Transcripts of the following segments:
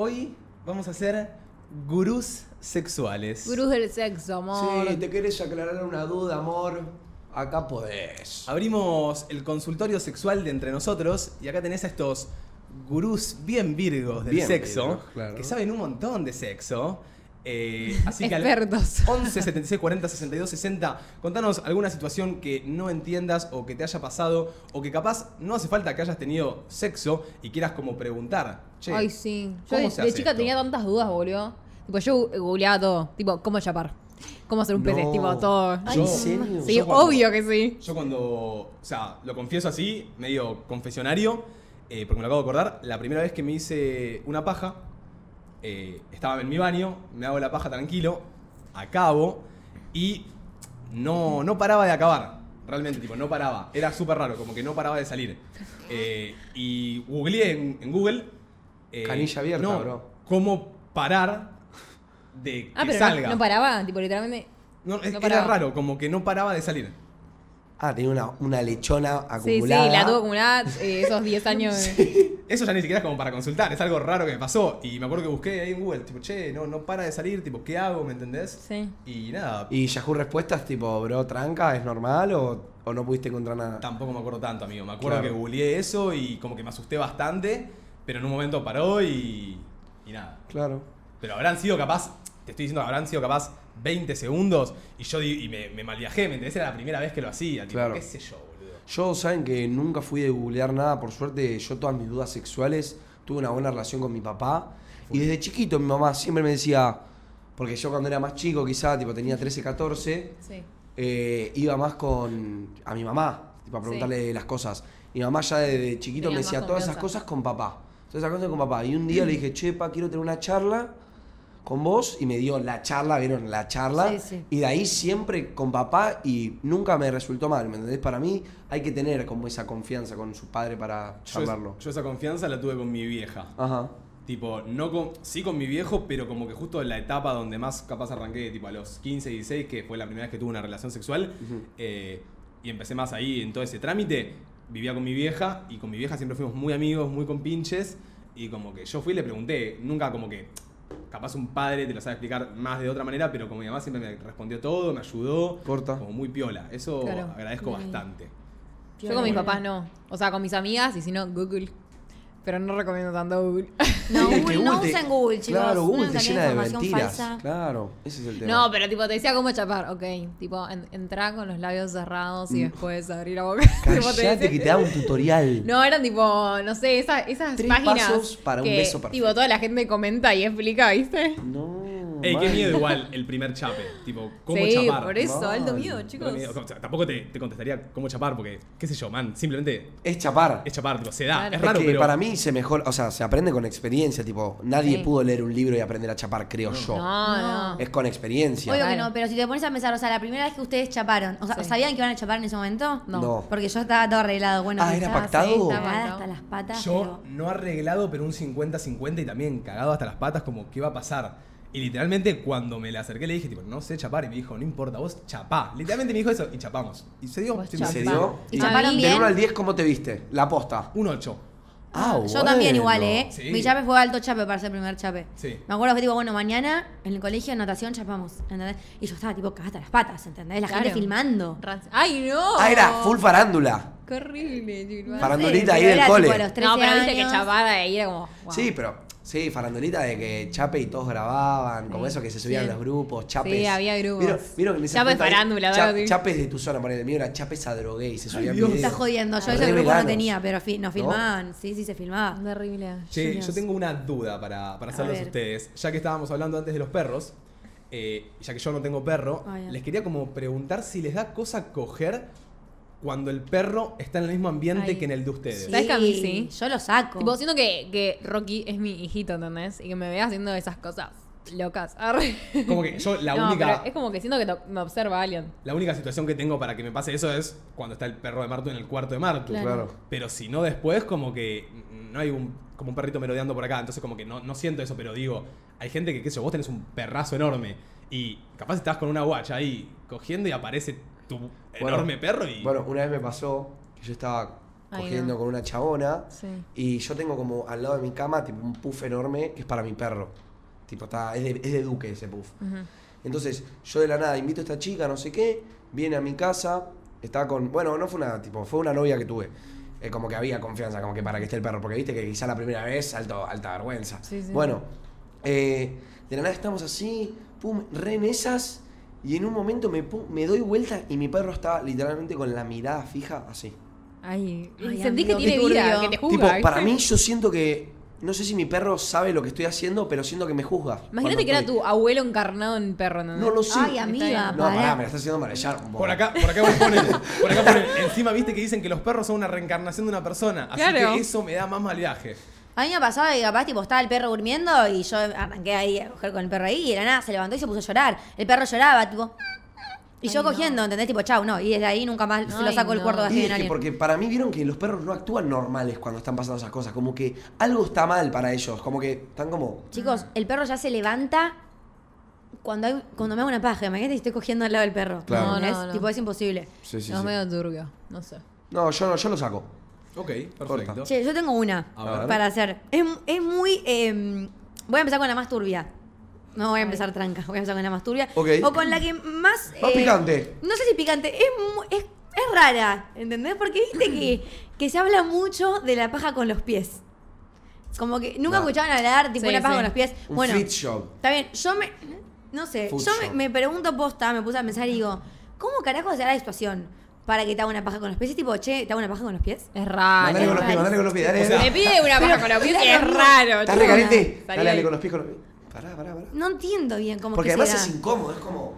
hoy vamos a hacer gurús sexuales. Gurús del sexo, amor. Sí, te querés aclarar una duda, amor. Acá podés. Abrimos el consultorio sexual de entre nosotros y acá tenés a estos gurús bien virgos del Bien sexo virgos, claro. que saben un montón de sexo. Eh, así que al Expertos. 11 76 40 62 60 contanos alguna situación que no entiendas o que te haya pasado o que capaz no hace falta que hayas tenido sexo y quieras como preguntar. Che, Ay, sí. Yo ¿cómo de, se de hace chica esto? tenía tantas dudas, boludo. Tipo, yo googleaba todo. Tipo, ¿cómo chapar? ¿Cómo hacer un pene? No. Tipo, todo. Ay, ¿en serio? Sí, Yo cuando- obvio que sí. Yo cuando, o sea, lo confieso así, medio confesionario, eh, porque me lo acabo de acordar, la primera vez que me hice una paja, eh, estaba en mi baño, me hago la paja tranquilo, acabo, y no, no paraba de acabar, realmente, tipo, no paraba, era súper raro, como que no paraba de salir. Eh, y googleé en, en Google... eh, Canilla abierta, no, bro. cómo parar de que Ah, pero no- salga. No, paraba, tipo, literalmente. No, es- no era raro, como que no paraba de salir. Ah, tenía una, una lechona Sí, sí, acumulada. la tuve acumulada eh, esos 10 años. Eso ya ni siquiera es como para consultar, es algo raro que me pasó. Y me acuerdo que busqué ahí en Google, tipo, che, no, no para de salir, tipo, ¿qué hago? ¿Me entendés? Sí. Y nada, ¿Y Yahoo Respuestas tipo, bro, tranca, es normal o, o no pudiste encontrar nada? tampoco me acuerdo tanto, amigo. Me acuerdo Claro. que googleé eso y como que me asusté bastante, pero en un momento paró y. y nada. Claro. Pero habrán sido capaz, te estoy diciendo, habrán sido capaz 20 segundos y yo y me, me malviajé, ¿me entendés? Era la primera vez que lo hacía, tipo, Claro. qué sé yo, boludo. Yo, saben que nunca fui de googlear nada, por suerte, yo todas mis dudas sexuales tuve una buena relación con mi papá. Y desde chiquito mi mamá siempre me decía, porque yo cuando era más chico, quizá, tipo tenía 13, 14, Sí. eh, iba más con a mi mamá, tipo, a preguntarle las cosas. Mi mamá ya desde chiquito Tenía me decía todas esas cosas con papá. Todas esas cosas con papá. Y un día le dije, che, pa, quiero tener una charla con vos. Y me dio la charla, ¿vieron? La charla. Sí, sí. Y de ahí siempre con papá y nunca me resultó mal, ¿me entendés? Para mí hay que tener como esa confianza con su padre para Yo, charlarlo. yo esa confianza la tuve con mi vieja. Ajá. Tipo, no con, sí con mi viejo, pero como que justo en la etapa donde más capaz arranqué, tipo a los 15, 16, que fue la primera vez que tuve una relación sexual, eh, y empecé más ahí en todo ese trámite, vivía con mi vieja, y con mi vieja siempre fuimos muy amigos, muy compinches, y como que yo fui y le pregunté, nunca como que, capaz un padre te lo sabe explicar más de otra manera, pero como mi mamá siempre me respondió todo, me ayudó, Corta. como muy piola, eso Claro. agradezco bastante. Yo con mis papás no. O sea, con mis amigas y si no, Google. Pero no recomiendo tanto Google. No, Sí, es Google, no te- usen Google, chicos. Claro, Google Una te llena de información mentiras. falsa. Claro, ese es el tema. No, pero tipo, te decía cómo chapar. Ok, tipo, en, entrar con los labios cerrados y Mm. después abrir la boca. Tipo, te que te da un tutorial. No, eran tipo, no sé, esa- esas Tres páginas. pasos para un que, beso perfecto. Tipo, toda la gente comenta y explica, ¿viste? No. Ey, qué miedo igual el primer chape, tipo, ¿cómo sí, chapar? por eso, alto miedo, chicos. miedo, o sea, tampoco te, te contestaría cómo chapar, porque, qué sé yo, man, simplemente Es chapar. es chapar, tipo, se da. Claro. Es Es raro, que pero. para mí se mejor, o sea, se aprende con experiencia, tipo, nadie Sí. pudo leer un libro y aprender a chapar, creo yo. No, no. Es con experiencia. Obvio que no, pero si te pones a pensar, o sea, la primera vez que ustedes chaparon, o sea, Sí. ¿sabían que iban a chapar en ese momento? No. No. Porque yo estaba todo arreglado. Bueno, Ah, ¿era estaba pactado? así, Estaba cagada pactado. hasta las patas. Yo pero- no arreglado, pero un 50-50 y también cagado hasta las patas, como, ¿qué va a pasar? Y literalmente cuando me le acerqué le dije, tipo, no sé chapar. Y me dijo, no importa, vos chapá. Literalmente me dijo eso y chapamos. Y se dio. ¿Y se dio? ¿Y A chaparon mí- Del bien? 1 al 10, ¿cómo te viste? La posta. Un 8. Ah, Yo también igual. ¿eh? Sí. Mi chape fue alto chape para ser el primer chape. Sí. Me acuerdo que tipo, bueno, mañana en el colegio de natación chapamos, ¿entendés? Y yo estaba tipo cagada las patas, ¿entendés? La Claro. gente filmando. ¡Ay, no! Ah, era full farándula. Qué horrible, Farandulita ahí del cole. tipo a los 13 No, pero viste que chapar ahí era como. wow. Sí, pero. Sí, farandulita de que chape y todos grababan, como eso que se subían Sí. los grupos, chapes. Sí, había grupos. ¿Vieron, vieron que momento hay farándula, cha- así. Chapes de tu zona, ponele, el mío era chapes a drogué y se subían Dios. Me videos. estás jodiendo, yo Re ese grupo no tenía, pero fi- nos ¿No? filmaban. Sí, sí, se filmaba. Terrible. Che, Genios. yo tengo una duda para, para hacerlos ver. ustedes. Ya que estábamos hablando antes de los perros, eh, ya que yo no tengo perro, Ah, les quería como preguntar si les da cosa coger cuando el perro está en el mismo ambiente Ay. que en el de ustedes. ¿Sabes que a mí sí? Yo lo saco. Tipo, siento que, que Rocky es mi hijito, ¿entendés? Y que me vea haciendo esas cosas locas. Arre. Como que yo la No, única... es como que siento que to- me observa alguien. La única situación que tengo para que me pase eso es cuando está el perro de Martu en el cuarto de Martu. Claro. Claro. Pero si no después, como que no hay un, como un perrito merodeando por acá. Entonces como que no, no siento eso, pero digo, hay gente que, qué sé yo, vos tenés un perrazo enorme y capaz estás con una guacha ahí cogiendo y aparece tu Bueno, enorme perro y... Bueno, una vez me pasó que yo estaba Ay, cogiendo no. con una chabona. Sí. Y yo tengo como al lado de mi cama tipo un puff enorme que es para mi perro. Tipo, está, es de, es de Duque ese puff. Entonces, yo de la nada invito a esta chica, no sé qué, viene a mi casa, está con. Bueno, no fue una, tipo, fue una novia que tuve. Eh, como que había confianza, como que para que esté el perro, porque viste que quizá la primera vez, alto, alta vergüenza. Sí, sí. Bueno, eh, de la nada estamos así, pum, re en esas, y en un momento me, me doy vuelta y mi perro está literalmente con la mirada fija así. Ay, Ay, sentí amigo, que tiene vida, que te Tipo, juzga. para ¿viste? mí yo siento que. No sé si mi perro sabe lo que estoy haciendo, pero siento que me juzga. Imagínate que era tu abuelo encarnado en perro, ¿no? No lo sé. Ay, amiga, No, pará. me la estás haciendo marejar. Por acá, por acá ponen, por acá ponen, encima viste que dicen que los perros son una reencarnación de una persona, así Claro. que eso me da más mal viaje. A mí me pasaba que capaz tipo estaba el perro durmiendo y yo arranqué ahí a coger con el perro ahí y de la nada se levantó y se puso a llorar. El perro lloraba, tipo. Y yo no. cogiendo, ¿entendés? Tipo, chau, no. Y desde ahí nunca más se lo Ay, saco el no. cuarto de Y es que porque para mí vieron que los perros no actúan normales cuando están pasando esas cosas. Como que algo está mal para ellos. Como que están como. Chicos, el perro ya se levanta cuando, hay, cuando me hago una paja. Imagínate que estoy cogiendo al lado del perro. Claro. No, ¿entendés? no, no. Tipo, es imposible. Sí, sí, no, sí. medio turbio, no sé. No, yo no, yo lo saco. Ok, perfecto. Che, yo tengo una A ver. para hacer. Es, es muy. eh, voy a empezar con la más turbia. No voy a empezar tranca, voy a empezar con la más turbia. Ok. O con la que más. Más eh, picante. No sé si picante, es, mu- es, es rara, ¿entendés? Porque viste que, que se habla mucho de la paja con los pies. Como que nunca Nah. escuchaban hablar, tipo, Sí, una paja sí. con los pies. Un bueno, fit show. está bien, yo me. No sé, Food yo me, shop. me pregunto posta, me puse a pensar y digo, ¿cómo carajo será la situación para que te haga una paja con los pies? Es tipo, che, ¿te hago una paja con los pies? Es raro. Mandale con los pies, mandale con los pies. Dale, O sea, dale. Me pide una paja con los pies es raro. ¿Estás recaliente? Dale, dale con los pies, con los pies. Pará, pará, pará. No entiendo bien cómo Porque que además será. es incómodo, es como.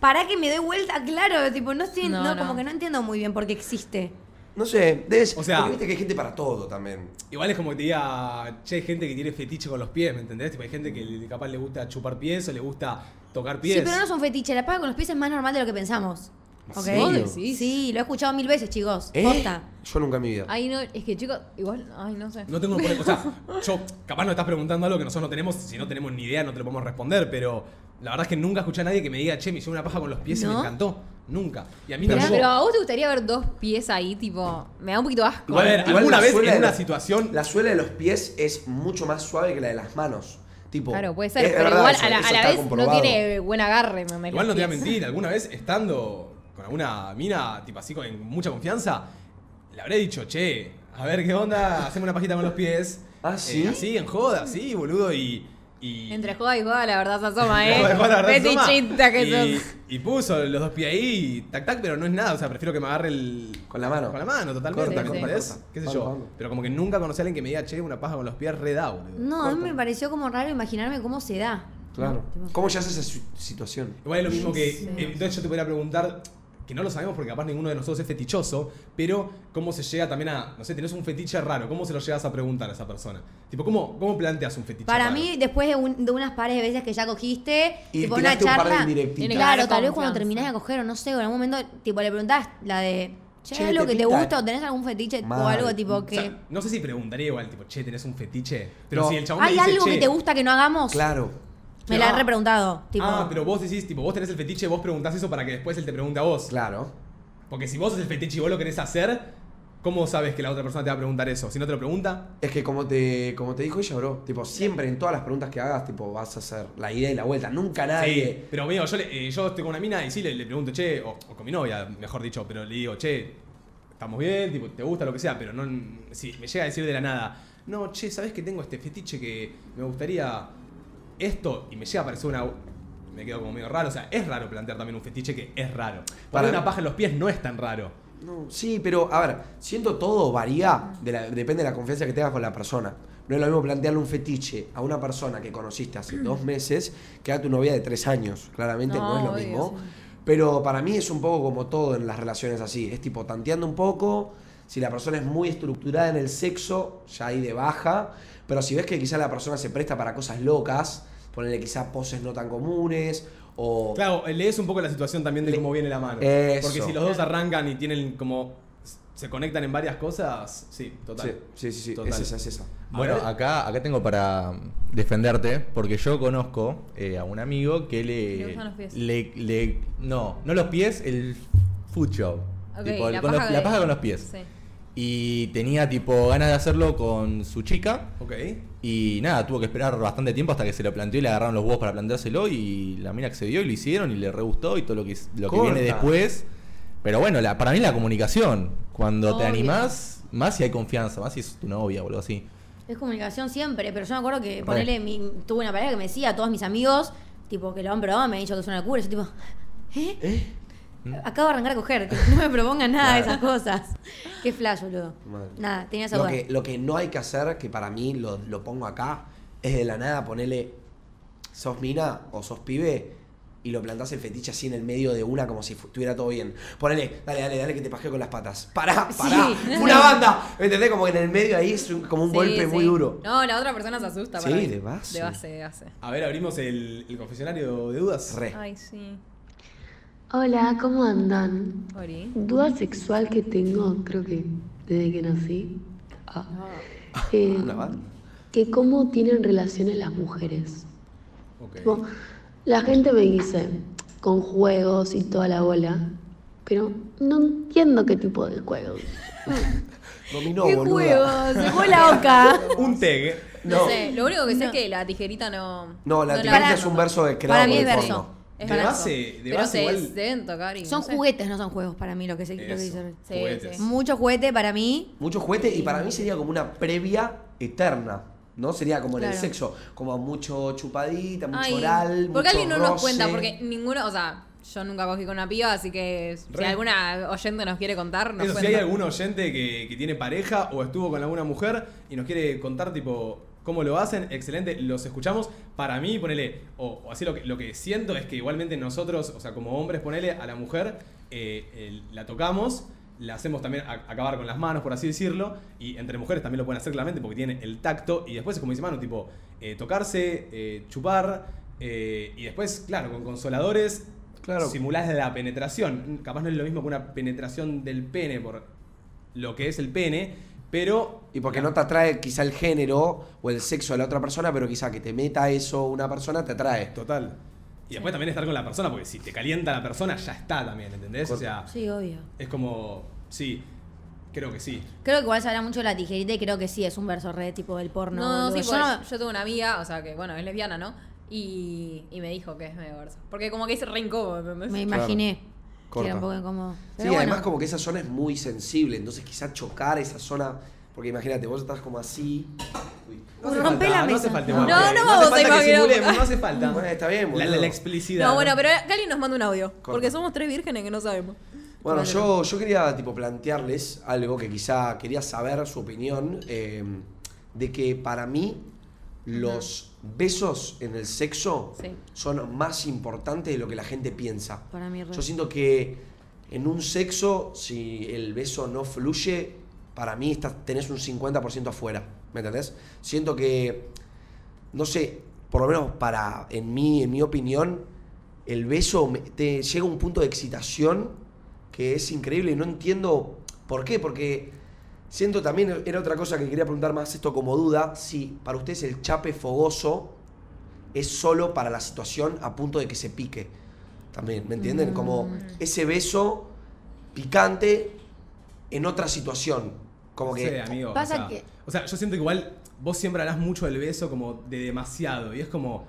Para que me doy vuelta, claro, tipo, no estoy, No, no, no. como que no entiendo muy bien por qué existe. No sé, debes. O sea- porque viste que hay gente para todo también. Igual es como que te diga, che, hay gente que tiene fetiche con los pies, ¿me entendés? Tipo, hay gente que le- capaz le gusta chupar pies o le gusta tocar pies. Sí, pero no es un fetiche, la paga con los pies es más normal de lo que pensamos. Sí, lo he escuchado mil veces, chicos. ¿Eh? Posta. Yo nunca en mi vida. Ay, no, es que chicos, igual, ay, no sé. No tengo por O sea, yo capaz no estás preguntando algo que nosotros no tenemos, si no tenemos ni idea no te lo podemos responder, pero la verdad es que nunca escuché a nadie que me diga, che, me hice una paja con los pies y me encantó. Nunca. Y a mí Pero, tampoco. pero a vos te gustaría ver dos pies ahí, tipo, me da un poquito asco. Igual, a ver, Igual alguna vez en una situación. La suela de los pies es mucho más suave que la de las manos. Tipo. Claro, puede ser, es pero verdad igual eso, a la, a la vez no tiene buen agarre, ¿me Igual no te voy a mentir, alguna vez estando con alguna mina, tipo así, con mucha confianza, le habré dicho, che, a ver qué onda, hacemos una pajita con los pies. Ah, ¿sí? Eh, así, en joda, sí, boludo, y. y Entre joda y joda, la verdad se asoma, ¿eh? Fetichista que y, sos. y puso los dos pies ahí, tac tac, pero no es nada, o sea, prefiero que me agarre el. Con la mano. Con la mano, totalmente. ¿Qué sé yo? Pero como que nunca conocí a alguien que me diga, che, una paja con los pies re da, boludo. No, a mí me pareció como raro imaginarme cómo se da. Claro. ¿Cómo ya haces esa situación? Igual es lo mismo que. Sí. eh, Entonces yo te podría preguntar, que no lo sabemos porque capaz ninguno de nosotros es fetichoso, pero cómo se llega también a. No sé, tenés un fetiche raro, ¿cómo se lo llegas a preguntar a esa persona? Tipo, ¿cómo, cómo planteas un fetiche Para raro? mí, después de, un- de unas pares de veces que ya cogiste, Y tipo una tiraste un par de charla. que Claro, tal vez cuando terminás de coger o no sé, o en algún momento, tipo, le preguntás la de. Che, Che, algo ¿te que te gusta o tenés algún fetiche o algo tipo O que. sea, no sé si preguntaría igual, tipo, che, ¿tenés un fetiche? Pero No. si el chabón me ¿Hay dice, algo che, que te gusta que no hagamos? Claro. Me la Ah. he repreguntado. Tipo, Ah, pero vos decís, tipo, vos tenés el fetiche, vos preguntás eso para que después él te pregunte a vos. Claro. Porque si vos sos el fetiche y vos lo querés hacer, ¿cómo sabes que la otra persona te va a preguntar eso? Si no te lo pregunta, Es que como te, como te dijo ella, bro, tipo, siempre en todas las preguntas que hagas, tipo, vas a hacer la idea y la vuelta. Nunca nadie. Sí, pero mío, yo, le- eh, yo estoy con una mina y sí le, le pregunto, che, o, o con mi novia, mejor dicho, pero le digo, che, estamos bien, tipo, te gusta lo que sea, pero no, si me llega a decir de la nada, no, che, ¿sabes que tengo este fetiche que me gustaría esto? Y me llega a parecer una... Me quedo como medio raro, o sea, es raro plantear también un fetiche que es raro. Para una paja en los pies no es tan raro. No, sí, pero a ver, siento todo varía, de la- depende de la confianza que tengas con la persona. No es lo mismo plantearle un fetiche a una persona que conociste hace dos meses que a tu novia de tres años. Claramente no, No, es lo obvio, mismo. sí. Pero para mí es un poco como todo en las relaciones así. Es tipo tanteando un poco. Si la persona es muy estructurada en el sexo, ya ahí de baja. Pero si ves que quizás la persona se presta para cosas locas, ponerle quizás poses no tan comunes. O Claro, lees un poco la situación también de Le- cómo viene la mano. Eso. Porque si los dos arrancan y tienen como... Se conectan en varias cosas, sí, total. Sí, sí, sí. Es esa, es esa. A Bueno, acá, acá tengo para defenderte, porque yo conozco eh, a un amigo que Le le, gustan los pies. le, le- No, no los pies, el foot show. Ok, Tipo, la con paja los- la paja con los pies. Sí. Y tenía tipo ganas de hacerlo con su chica. Ok. Y nada, tuvo que esperar bastante tiempo hasta que se lo planteó y le agarraron los huevos para planteárselo. Y la mina accedió y lo hicieron y le re gustó y todo lo que, lo que Corta. viene después. Pero bueno, la, para mí la comunicación. Cuando te animás, más si hay confianza, más si es tu novia o algo así. Es comunicación siempre, pero yo me acuerdo que ponele, mi- tuve una pareja que me decía a todos mis amigos, tipo, que lo han probado, me han dicho que es una locura. y Yo tipo, ¿eh? ¿Eh? Acabo de arrancar a coger, no me propongan nada de esas cosas. Qué flash, boludo. Nada, tenía esa Lo que, lo que no hay que hacer, que para mí lo, lo pongo acá, es de la nada ponerle, sos mina o sos pibe, y lo plantás el fetiche así en el medio de una como si estuviera todo bien. Ponele, dale, dale, dale que te pajeo con las patas. Pará, pará, Sí. una banda. ¿Me entendés? Como que en el medio ahí es un- como un Sí, golpe sí. muy duro. No, la otra persona se asusta. Sí, para mí. de base. De base, de base. A ver, abrimos el, el confesionario de dudas. Re. Ay, sí. Hola, ¿cómo andan? Ori. Duda sexual que tengo, creo que desde que nací. Ah. Eh, Una banda. que cómo tienen relaciones las mujeres. Tipo, la gente me dice, con juegos y toda la bola, pero no entiendo qué tipo de juegos. Dominó, ¡Qué boluda. juego! Se fue la boca. Un tag. No, No. sé, lo único que sé No. es que la tijerita no. No, la no tijerita es un verso de creado para mí por es verso. Es De base- de Pero base se igual- deben tocar y Son no sé. juguetes, no son juegos para mí lo que, se, lo que Eso. dicen. Sí, Juguetes. sí. Mucho juguete para mí. Mucho juguete y para mí sería como una previa eterna. ¿No? Sería como en el sexo. Como mucho chupadita, mucho Ay, oral. porque mucho alguien no nos roce. cuenta, porque ninguno, o sea, yo nunca cogí con una piba, así que si Re. alguna oyente nos quiere contar, nos Eso, si hay algún oyente que, que tiene pareja o estuvo con alguna mujer y nos quiere contar, tipo, cómo lo hacen, excelente, los escuchamos. Para mí, ponele, o, o así lo que, lo que siento es que igualmente nosotros, o sea, como hombres, ponele a la mujer, eh, eh, la tocamos, la hacemos también a- acabar con las manos, por así decirlo, y entre mujeres también lo pueden hacer claramente porque tienen el tacto, y después es como dice Manu, tipo, eh, tocarse, eh, chupar, y después, claro, con consoladores, Claro. simulás la penetración. Capaz no es lo mismo que una penetración del pene por lo que es el pene, pero. Y porque no te atrae quizá el género o el sexo de la otra persona, pero quizá que te meta eso una persona te atrae. Total. Y después también estar con la persona, porque si te calienta la persona, ya está también, ¿entendés? O sea, Sí, obvio. es como. Sí, creo que sí. Creo que igual se habla mucho de la tijerita y creo que sí es un verso re tipo del porno. No, boludo. sí, Yo no- yo tuve una amiga, o sea, que bueno, es lesbiana, ¿no? Y, y me dijo que es medio verso. Porque como que es re incómodo, ¿entendés? me imaginé Corta. era un poco incómodo. Sí, bueno, además como que esa zona es muy sensible, entonces quizá chocar esa zona, porque imagínate, vos estás como así. Uy. No hace Rompe falta, la no hace mesa. falta. No, igual, no vamos hace a falta que imaginar. simulemos, no hace falta. Bueno, está bien, La, la, la explicidad. No, bueno, pero Cali nos manda un audio. Corta. Porque somos tres vírgenes que no sabemos. Bueno, yo, yo quería tipo plantearles algo que quizá quería saber su opinión, eh, de que para mí los besos en el sexo Sí. son más importantes de lo que la gente piensa. Para mí. Yo siento que en un sexo, si el beso no fluye, para mí estás, tenés un 50% afuera, ¿me entendés? Siento que, no sé, por lo menos para, en mi, en mi opinión, el beso me- te llega a un punto de excitación que es increíble y no entiendo por qué, porque siento también, era otra cosa que quería preguntar más esto como duda, si para ustedes el chape fogoso es solo para la situación a punto de que se pique. También, ¿me entienden? Como ese beso picante en otra situación. Como No que... sé, amigo. Pasa o sea, que- O sea, yo siento que igual vos siempre hablas mucho del beso como de demasiado. Y es como.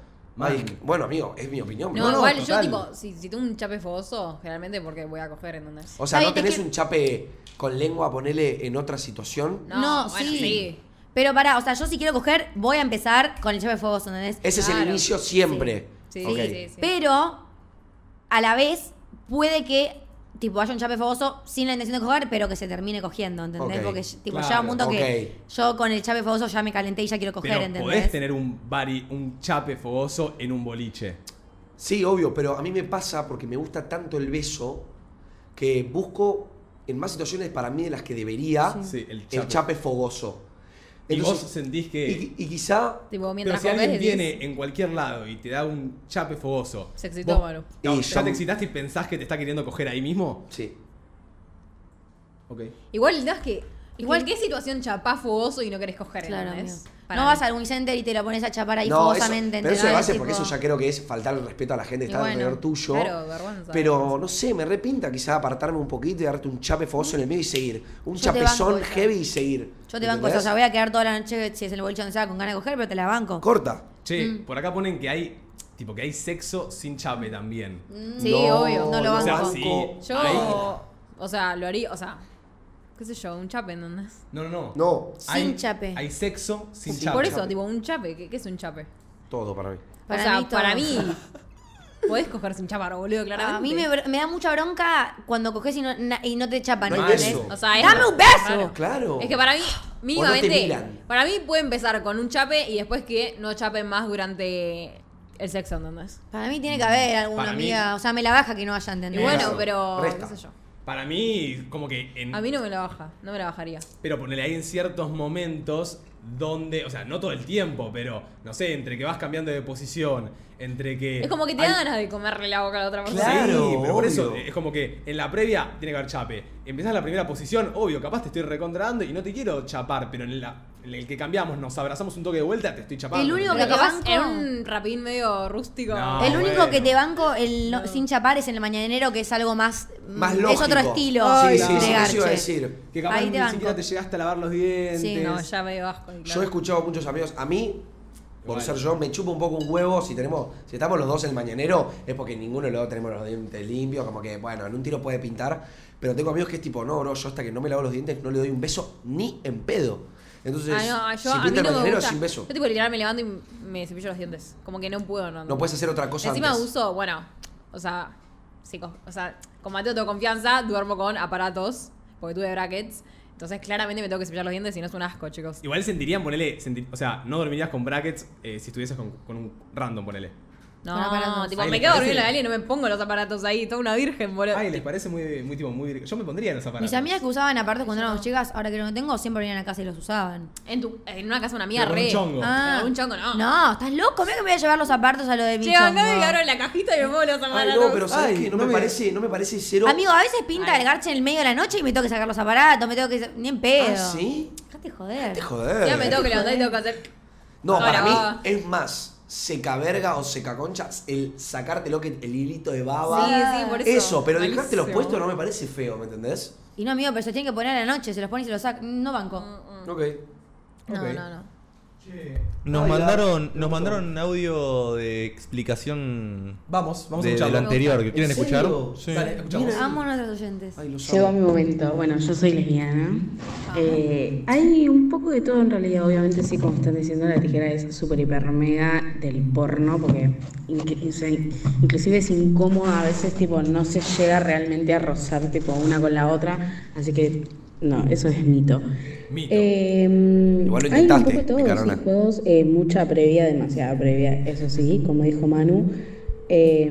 Bueno, amigo, es mi opinión. No, No, igual total. yo, tipo, si, si tengo un chape fogoso, generalmente porque voy a coger, ¿entendés? O sea, ¿no tenés que- un chape con lengua, ponele en otra situación? No, bueno, sí. Pero pará, o sea, yo si quiero coger, voy a empezar con el chape fuegoso, ¿entendés? Ese es el inicio siempre. Sí, sí, sí. Pero, a la vez, puede que tipo haya un chape fogoso sin la intención de coger, pero que se termine cogiendo, ¿entendés? Ok, Porque tipo, claro, llega un punto que ok. yo con el chape fogoso ya me calenté y ya quiero coger, Pero ¿entendés? podés tener un bari, un chape fogoso en un boliche. Sí, obvio, pero a mí me pasa porque me gusta tanto el beso que busco en más situaciones para mí de las que debería Sí, el el chape. chape fogoso. Y vos sentís que. Y, y quizá Tipo, Pero si alguien decís, viene en cualquier lado y te da un chape fogoso. Se excitó, vos- Manu. no, Y ¿Ya te excitaste y pensás que te está queriendo coger ahí mismo? Sí. Ok. Igual tema es que. Igual- ¿qué situación chapás fogoso y no querés coger? Claro, ¿entendés? Para no mí. vas al Unicenter y te lo pones a chapar ahí No, eso, fogosamente. pero eso de base, Tipo, porque eso ya creo que es faltar el respeto a la gente que está bueno, alrededor tuyo. claro, vergüenza. Pero no sé, me repinta quizá apartarme un poquito y darte un chape fogoso en el medio y seguir. Un Yo chapezón banco heavy y seguir. Yo te banco eso, o sea, voy a quedar toda la noche si es el boliche donde sea con ganas de coger, pero te la banco. Corta. Che, Mm. por acá ponen que hay. Tipo, que hay sexo sin chape también. Sí, No, obvio. no lo O sea, banco. sí. Yo, hay- o sea, lo haría, o sea, qué sé yo, un chape, ¿entendés? No, no, no. No, Sin chape. Hay sexo sin Sí, chape. Por eso, chape. tipo, un chape, ¿qué, qué es un chape? todo para mí. Para o sea, mí todo. para mí, podés coger sin chapar, boludo, claramente. A mí me, da mucha bronca cuando coges y no, na- y no te chapan. No ¿entendés? O sea, es- ¡Dame un beso! Claro. Claro. Es que para mí, mínimamente, para mí puede empezar con un chape y después que no chapen más durante el sexo, ¿entendés? Para mí tiene que haber alguna Para mí- amiga. O sea, me la baja que no haya Y entendido. bueno, pero, resta. qué sé yo. Para mí, como que en. A mí no me la baja, no me la bajaría. Pero ponele ahí en ciertos momentos donde, o sea, no todo el tiempo, pero no sé, entre que vas cambiando de posición, entre que. Es como que te hay- da ganas de comerle la boca a la otra persona. Claro, sí, pero por eso obvio. es como que en la previa tiene que haber chape. Empezás la primera posición, obvio, capaz te estoy recontrando y no te quiero chapar, pero en, la, en el que cambiamos, nos abrazamos un toque de vuelta, te estoy chapando. El único que te capaz banco- en un rapín medio rústico. No. el único bueno. que te banco el no- sin chapar es en el mañanero, que es algo más. Más mm, lógico. Es otro estilo. Sí, Ay, sí, no. sí, eso iba a decir. Que capaz Ahí te ni banco. siquiera te llegaste a lavar los dientes. Sí, No, ya me bajo. y Yo claro. he escuchado a muchos amigos, a mí, por ser yo, me chupa un poco un huevo. Si tenemos, si estamos los dos en el mañanero, es porque ninguno de los dos tenemos los dientes limpios. Como que, bueno, en un tiro puede pintar. Pero tengo amigos que es tipo, no, bro, yo hasta que no me lavo los dientes no le doy un beso ni en pedo. Entonces, Ah, no, yo, si pinta el no mañanero, sin beso. Yo tipo literal me levanto y me cepillo los dientes. Como que no puedo, no. No puedes hacer otra cosa Encima antes. uso, bueno, o sea, sí, o sea, con Mateo tengo confianza, duermo con aparatos, porque tuve brackets. Entonces claramente me tengo que cepillar los dientes y no es un asco, chicos. Igual sentirían, ponele, senti- o sea, no dormirías con brackets eh, si estuvieses con, con un random, ponele. No, aparatos. tipo, me ¿les quedo dormida en la gala y no me pongo los aparatos ahí, toda una virgen, boludo. Ay, les parece muy, muy tipo, muy. Yo me pondría en los aparatos. Mis amigas que usaban aparatos cuando éramos chicas, ahora que no tengo, siempre venían a casa y los usaban. En, tu, en una casa de una amiga Pero con re. un chongo. Ah, un chongo no. No, ¿estás loco? Mira que me voy a llevar los aparatos a lo de mi Che, acá chongo. me abro la cajita y me pongo los Ay, aparatos. no, pero ¿sabes Ay, qué? No, no me me- parece, no me parece cero. Amigo, a veces pinta Ay. el garche en el medio de la noche y me tengo que sacar los aparatos, me tengo que... Ni en pedo. ¿Ah, sí? Dejate joder. Te joder. Ya me tengo que levantar y tengo que hacer. No, para mí es más seca verga o seca concha el sacarte lo que el hilito de baba. Sí, sí, por eso. pero Malísimo. dejártelo puesto no me parece feo, ¿me entendés? Y no, amigo, pero se tienen que poner a la noche, se los pones y se los sacan. No banco. Ok. No, Ok. no, no. Nos Ay, mandaron, da- nos mandaron audio de explicación Vamos, vamos a de, de lo escucharlo. anterior. ¿Que quieren ¿En escuchar? Sí. Dale, escuchamos. Mira. Amo a nuestros oyentes. Ay, los Llegó mi momento. Bueno, yo soy lesbiana. Eh, hay un poco de todo en realidad, obviamente sí, como están diciendo, la tijera es súper hiper mega del porno, porque inclusive es incómoda, a veces tipo no se llega realmente a rozar tipo una con la otra, así que no, eso es mito. Mito. Eh, Igual lo hay un intentaste, poco de todo, picarona. sí, juegos, eh, mucha previa, demasiada previa, eso sí, como dijo Manu. Eh,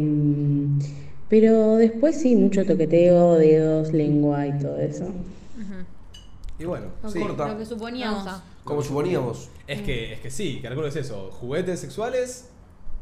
pero después sí, mucho toqueteo, dedos, lengua y todo eso. Y bueno, Ok, sí. corta. Lo que suponíamos. Como suponíamos. Es que, es que sí, que es eso. Juguetes sexuales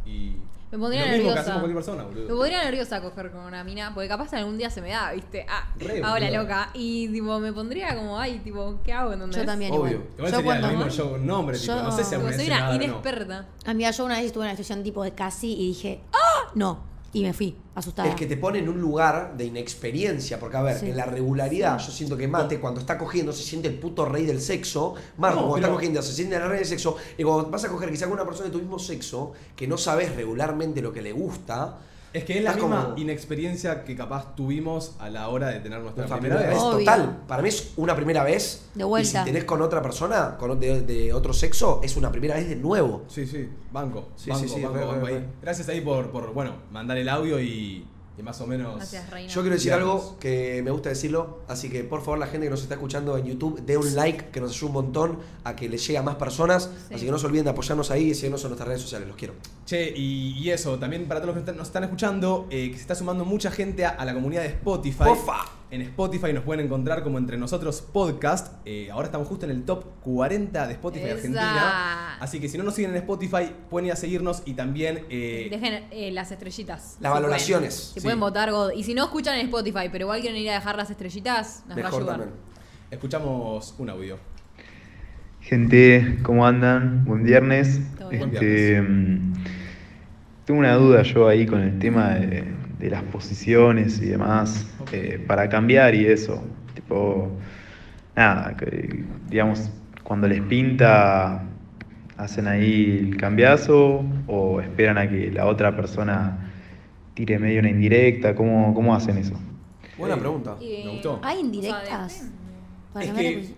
y. Me pondría lo mismo que nerviosa. hacemos cualquier persona, boludo. Me pondría nerviosa coger con una mina, porque capaz algún día se me da, ¿viste? Ah, Re, ahora boludo. loca. Y tipo, me pondría como, ay, tipo, ¿qué hago? ¿Entendés? Yo también Obvio. igual. Igual yo sería cuando... lo mismo yo con nombre, tipo, no sé si Tipo, alguna vez soy una o no. inexperta. Amiga, yo una vez estuve en una situación tipo de casi y dije, ¡ah! No. Y me fui, asustada. Es que te pone en un lugar de inexperiencia, porque a ver, Sí. en la regularidad yo siento que Mate cuando está cogiendo se siente el puto rey del sexo, Marco No, cuando pero- está cogiendo se siente el rey del sexo, y cuando vas a coger quizá con una persona de tu mismo sexo, que no sabes regularmente lo que le gusta, Es que es la Estás misma como- inexperiencia que capaz tuvimos a la hora de tener nuestra, nuestra primera, primera vez. Obvio. total, para mí es una primera vez, De vuelta. y si tenés con otra persona, con de, de otro sexo, es una primera vez de nuevo. Sí, sí, banco. Sí, banco, sí, sí, banco, re, banco re, ahí. Gracias ahí por, por, bueno, mandar el audio y, y más o menos. Gracias, Reina. Yo quiero decir Digamos. algo que me gusta decirlo, así que por favor la gente que nos está escuchando en YouTube, dé un like que nos ayuda un montón a que le llegue a más personas, Sí. así que no se olviden de apoyarnos ahí y seguirnos en nuestras redes sociales, los quiero. Che, y, y eso, también para todos los que nos están escuchando, eh, que se está sumando mucha gente a, a la comunidad de Spotify. Pofa. En Spotify nos pueden encontrar como entre nosotros podcast. Eh, ahora estamos justo en el top 40 de Spotify Esa. Argentina. Así que si no nos siguen en Spotify, pueden ir a seguirnos y también. eh, Dejen eh, las estrellitas. Las si valoraciones. pueden. Si Sí. pueden votar God. Y si no escuchan en Spotify, pero igual quieren ir a dejar las estrellitas, nos va a Mejor ayudar. también. escuchamos un audio. Gente, ¿cómo andan? Buen viernes. Todo bien. Buen Este, mm, tengo una duda yo ahí con el tema de, de las posiciones y demás, eh, para cambiar y eso. Tipo, nada, que, digamos, cuando les pinta, hacen ahí el cambiazo o esperan a que la otra persona tire medio una indirecta. ¿Cómo, cómo hacen eso? Buena Eh, pregunta. Me gustó. ¿Hay o sea, indirectas? Es que para-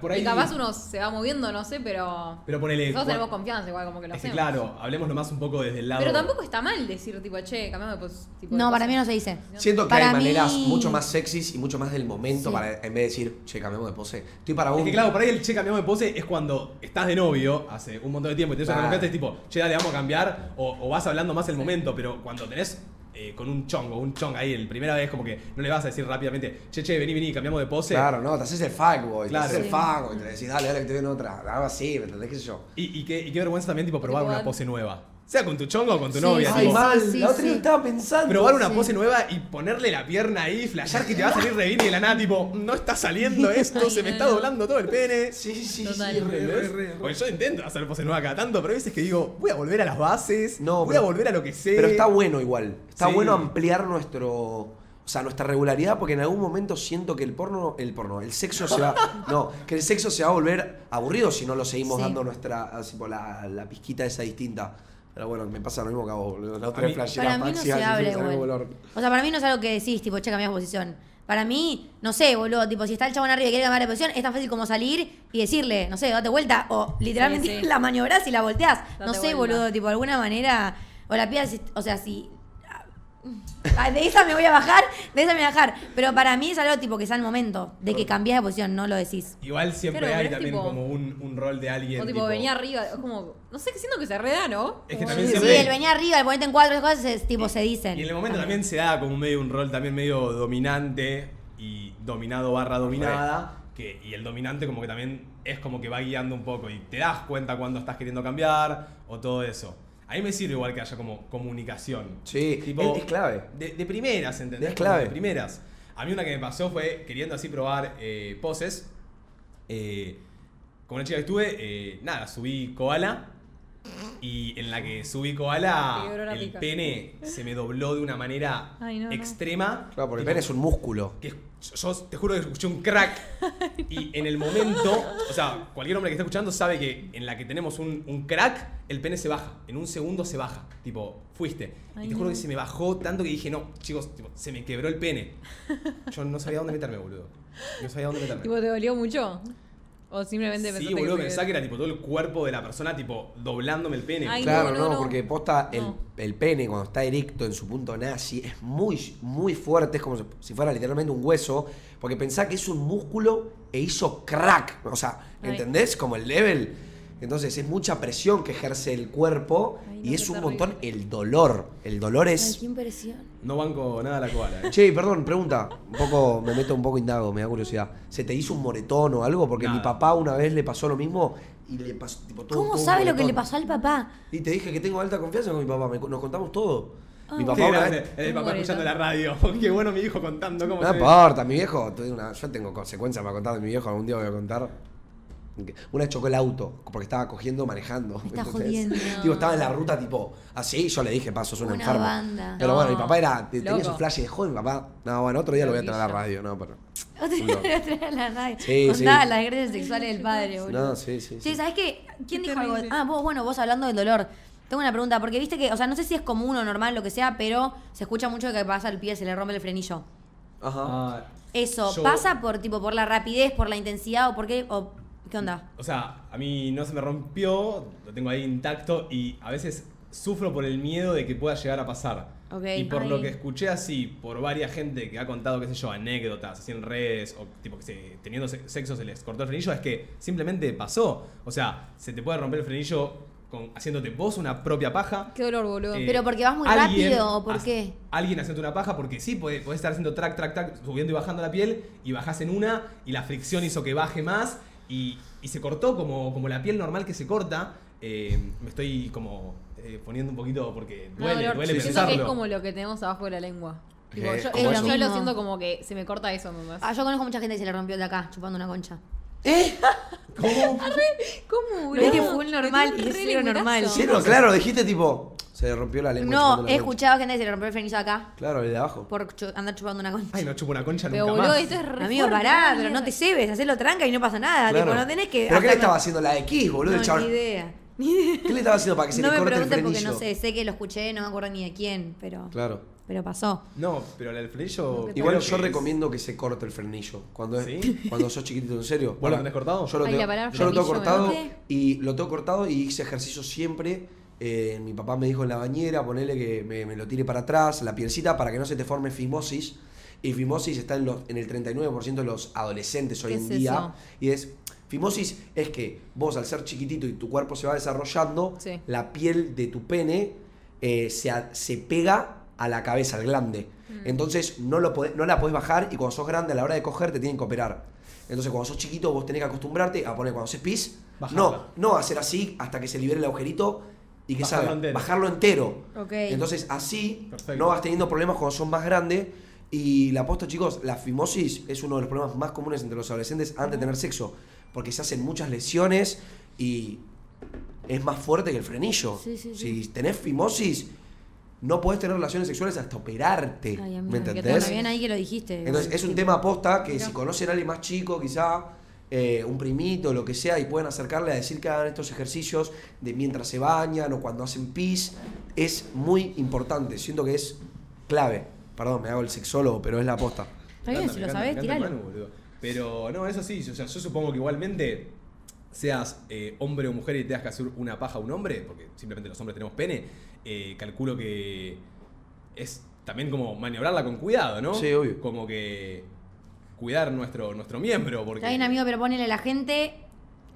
por ahí. Y capaz uno se va moviendo, no sé, pero. Pero ponele. Nosotros tenemos confianza, igual, como que lo Es que hacemos. claro, hablemos nomás un poco desde el lado. Pero tampoco está mal decir, tipo, che, cambiamos de pos tipo de No, para mí no se dice. Siento que Para hay maneras mucho más sexys y mucho más del momento Sí. para en vez de decir, che, cambiemos de pose. Estoy para un. Es que claro, por ahí el che cambiamos de pose es cuando estás de novio hace un montón de tiempo y una Claro. confianza es tipo, che, dale, vamos a cambiar, o, o vas hablando más el momento, pero cuando tenés eh, con un chongo, un chong ahí, el primera vez como que no le vas a decir rápidamente, che, che, vení, vení, cambiamos de pose. Claro, no, te haces el fuckboy, Claro. te haces el Sí. fuckboy, te decís, dale, dale, que te doy en otra. Algo así, ¿me entendés? ¿Qué sé yo? Y, y qué, y qué vergüenza también, tipo, probar una pose nueva. Sea con tu chongo o con tu Sí, novia. Ay, tipo, mal, sí, la otra sí. vez estaba pensando. Probar una Sí. pose nueva y ponerle la pierna ahí, flashear que te va a salir re bien y de la nada, tipo, no está saliendo esto, Ay, se me no, está no. doblando todo el pene. Sí, sí, Total. sí, re, re, ¿Entendés? re, re. Porque yo intento hacer pose nueva cada tanto, pero hay veces que digo, voy a volver a las bases, No, voy pero- a volver a lo que sé. Pero está bueno igual. Está Sí. bueno ampliar nuestro. O sea, nuestra regularidad, porque en algún momento siento que el porno, el porno, el sexo se va. no, que el sexo se va a volver aburrido si no lo seguimos Sí. dando nuestra. Así, por la, la pizquita esa distinta. Pero bueno, me pasa lo mismo que a vos, boludo. La otra vez Para mí no se orto. O sea, para mí no es algo que decís, tipo, che, cambias posición. Para mí, no sé, boludo, tipo, si está el chabón arriba y quiere cambiar de posición, es tan fácil como salir y decirle, no sé, date vuelta, o literalmente Sí, sí. la maniobras y la volteás. no sé, vuelta. boludo, tipo, de alguna manera, o la pidas, o sea, si... Ah, De esa me voy a bajar, de esa me voy a bajar. Pero para mí es algo tipo que está en el momento, de que cambias de posición, no lo decís. Igual siempre Claro, hay es también tipo- como un, un rol de alguien. O tipo, venía arriba, es como. No sé, siento que se reda, ¿no? Es que Como- también Sí, siempre- el venía arriba, el ponerte en cuatro, esas cosas, es, tipo, se dicen. Y en el momento también se da como medio un rol también medio dominante y dominado barra dominada. Que, y el dominante como que también es como que va guiando un poco y te das cuenta cuando estás queriendo cambiar o todo eso. A mí me sirve igual que haya como comunicación. Sí, Tipo, es, es clave. De, de primeras, ¿entendés? Es clave. Como De primeras. A mí una que me pasó fue queriendo así probar eh, poses. Eh, con una chica que estuve, eh, nada, subí koala. Y en la que subí koala, el pica. pene se me dobló de una manera Ay, no, no. extrema. Claro, porque el pene es un músculo. que yo, te juro que escuché un crack y en el momento, o sea, cualquier hombre que esté escuchando sabe que en la que tenemos un, un crack, el pene se baja. En un segundo se baja. Tipo, fuiste. Ay, y te juro no. que se me bajó tanto que dije, no, chicos, tipo, se me quebró el pene. Yo no sabía dónde meterme, boludo. No sabía dónde meterme. Tipo, ¿te dolió mucho? O simplemente Sí, boludo, que pensá que era tipo todo el cuerpo de la persona, tipo, doblándome el pene. Ay, Claro, no, no, no, porque posta el, No. el pene cuando está erecto en su punto nazi es muy, muy fuerte, es como si- fuera literalmente un hueso, porque pensá que es un músculo e hizo crack, o sea, Ay. ¿entendés? Como el level. Entonces es mucha presión que ejerce el cuerpo Ay, no, y es un terrible. montón el dolor. El dolor Ay, es... qué impresión. No banco nada la koala. eh. Che, perdón, pregunta. Un poco, me meto un poco indago, me da curiosidad. ¿Se te hizo un moretón o algo? Porque Nada. mi papá una vez le pasó lo mismo y le pasó tipo todo. ¿Cómo todo sabe lo que le pasó al papá? Y te dije que tengo alta confianza con mi papá, me- nos contamos todo. mi Qué papá una vez... el papá escuchando la radio. Qué bueno mi hijo contando cómo No importa, mi viejo, una- yo tengo consecuencias para contar de mi viejo, algún día voy a contar. Una chocó el auto, porque estaba cogiendo manejando. Me jodiendo. Estaba en la ruta tipo así, yo le dije, paso, un Una enfermo. banda. Pero No, bueno, mi papá era, tenía loco. su flash de joven, papá. No, bueno, otro día lo voy a traer a la radio, no, pero. Otra Un loco. vez a la radio. Sí, Contaba sí. las agresiones sexuales del padre, boludo. No, sí, sí. Sí, sí. ¿sabes qué? ¿Quién Qué dijo algo? Ah, vos, bueno, vos hablando del dolor. Tengo una pregunta, porque viste que, o sea, no sé si es común o normal, lo que sea, pero se escucha mucho que pasa el pie, se le rompe el frenillo. Ajá. Ah, Eso, Yo- ¿pasa por tipo por la rapidez, por la intensidad o por qué? O, ¿Qué onda? O sea, a mí no se me rompió, lo tengo ahí intacto y a veces sufro por el miedo de que pueda llegar a pasar. Y por Ay. lo que escuché así, por varias gente que ha contado, qué sé yo, anécdotas así en redes, o tipo que se, teniendo se- sexo se les cortó el frenillo, es que simplemente pasó. O sea, se te puede romper el frenillo con, haciéndote vos una propia paja. Qué dolor, boludo. Eh, ¿Pero porque vas muy alguien rápido o por qué? Alguien haciendo una paja, porque sí, puede- podés estar haciendo track, track, track, subiendo y bajando la piel, y bajás en una, y la fricción hizo que baje más, y, y se cortó como, como la piel normal que se corta. Eh, me estoy como eh, poniendo un poquito porque No, duele, dolor. duele pensarlo. que es como lo que tenemos abajo de la lengua. Tipo, ¿Qué? yo, lo siento como que se me corta eso nomás. Ah, yo conozco mucha gente que se le rompió de acá, chupando una concha. ¿Eh? ¿Cómo? ¿Cómo, Lo dije boludo? full normal y re cero normal. no, claro, dijiste tipo. Se rompió la lengua. No, he escuchado gente que se le rompió el frenizo acá Claro, el de abajo. por chu- andar chupando una concha. Ay, no chupo una concha Pero nunca boludo, más. esto es re Amigo, fuerte, pará, mierda. pero no te cebes, hacelo tranca y no pasa nada. Claro. Tipo, no tenés que. ¿Pero qué le estaba haciendo? La X, boludo, No, el chabón. ni idea. ¿Qué le estaba haciendo para que se no le me corte el pregunten frenillo? porque no sé, sé que lo escuché, no me acuerdo ni de quién, pero, Claro. pero pasó. No, pero el frenillo. Igual creo yo que es- recomiendo que se corte el frenillo. Cuando, es- ¿Sí? cuando sos chiquitito, en serio. ¿Vos lo tenés cortado? Yo lo Ay, tengo, palabra yo lo tengo frenillo me cortado y lo tengo cortado y hice ejercicio siempre. Eh, mi papá me dijo en la bañera, ponele que me, me lo tire para atrás, la pielcita, para que no se te forme fimosis. Y fimosis está en, los, en el 39% de los adolescentes hoy ¿Qué en es día. eso? Y es. Fimosis es que vos, al ser chiquitito y tu cuerpo se va desarrollando, Sí. la piel de tu pene eh, se, se pega a la cabeza, al glande. Entonces no, lo podés- no la podés bajar y cuando sos grande a la hora de coger te tienen que operar. Entonces cuando sos chiquito vos tenés que acostumbrarte a poner cuando haces pis, Bajarla. no, no hacer así hasta que se libere el agujerito y que Bajarlo salga. entero. Bajarlo entero. Entonces así Perfecto. no vas teniendo problemas cuando son más grandes. Y la posta, chicos, la fimosis es uno de los problemas más comunes entre los adolescentes antes de tener sexo. Porque se hacen muchas lesiones y es más fuerte que el frenillo. Sí, sí, sí. Si tenés fimosis, no podés tener relaciones sexuales hasta operarte. Ay, amigo, ¿Me que entendés? te bien ahí que lo dijiste. Entonces es un tema aposta que si conocen a alguien más chico, quizá eh, un primito, lo que sea, y pueden acercarle a decir que hagan estos ejercicios de mientras se bañan o cuando hacen pis, es muy importante. Siento que es clave. Perdón, me hago el sexólogo, pero es la aposta. Está bien, si lo boludo. Pero no, eso sí, o sea, yo supongo que igualmente seas eh, hombre o mujer y tengas que hacer una paja a un hombre, porque simplemente los hombres tenemos pene, eh, calculo que es también como maniobrarla con cuidado, ¿no? Sí, obvio. Como que cuidar nuestro, nuestro miembro, porque... Está bien, amigo, pero ponele a la gente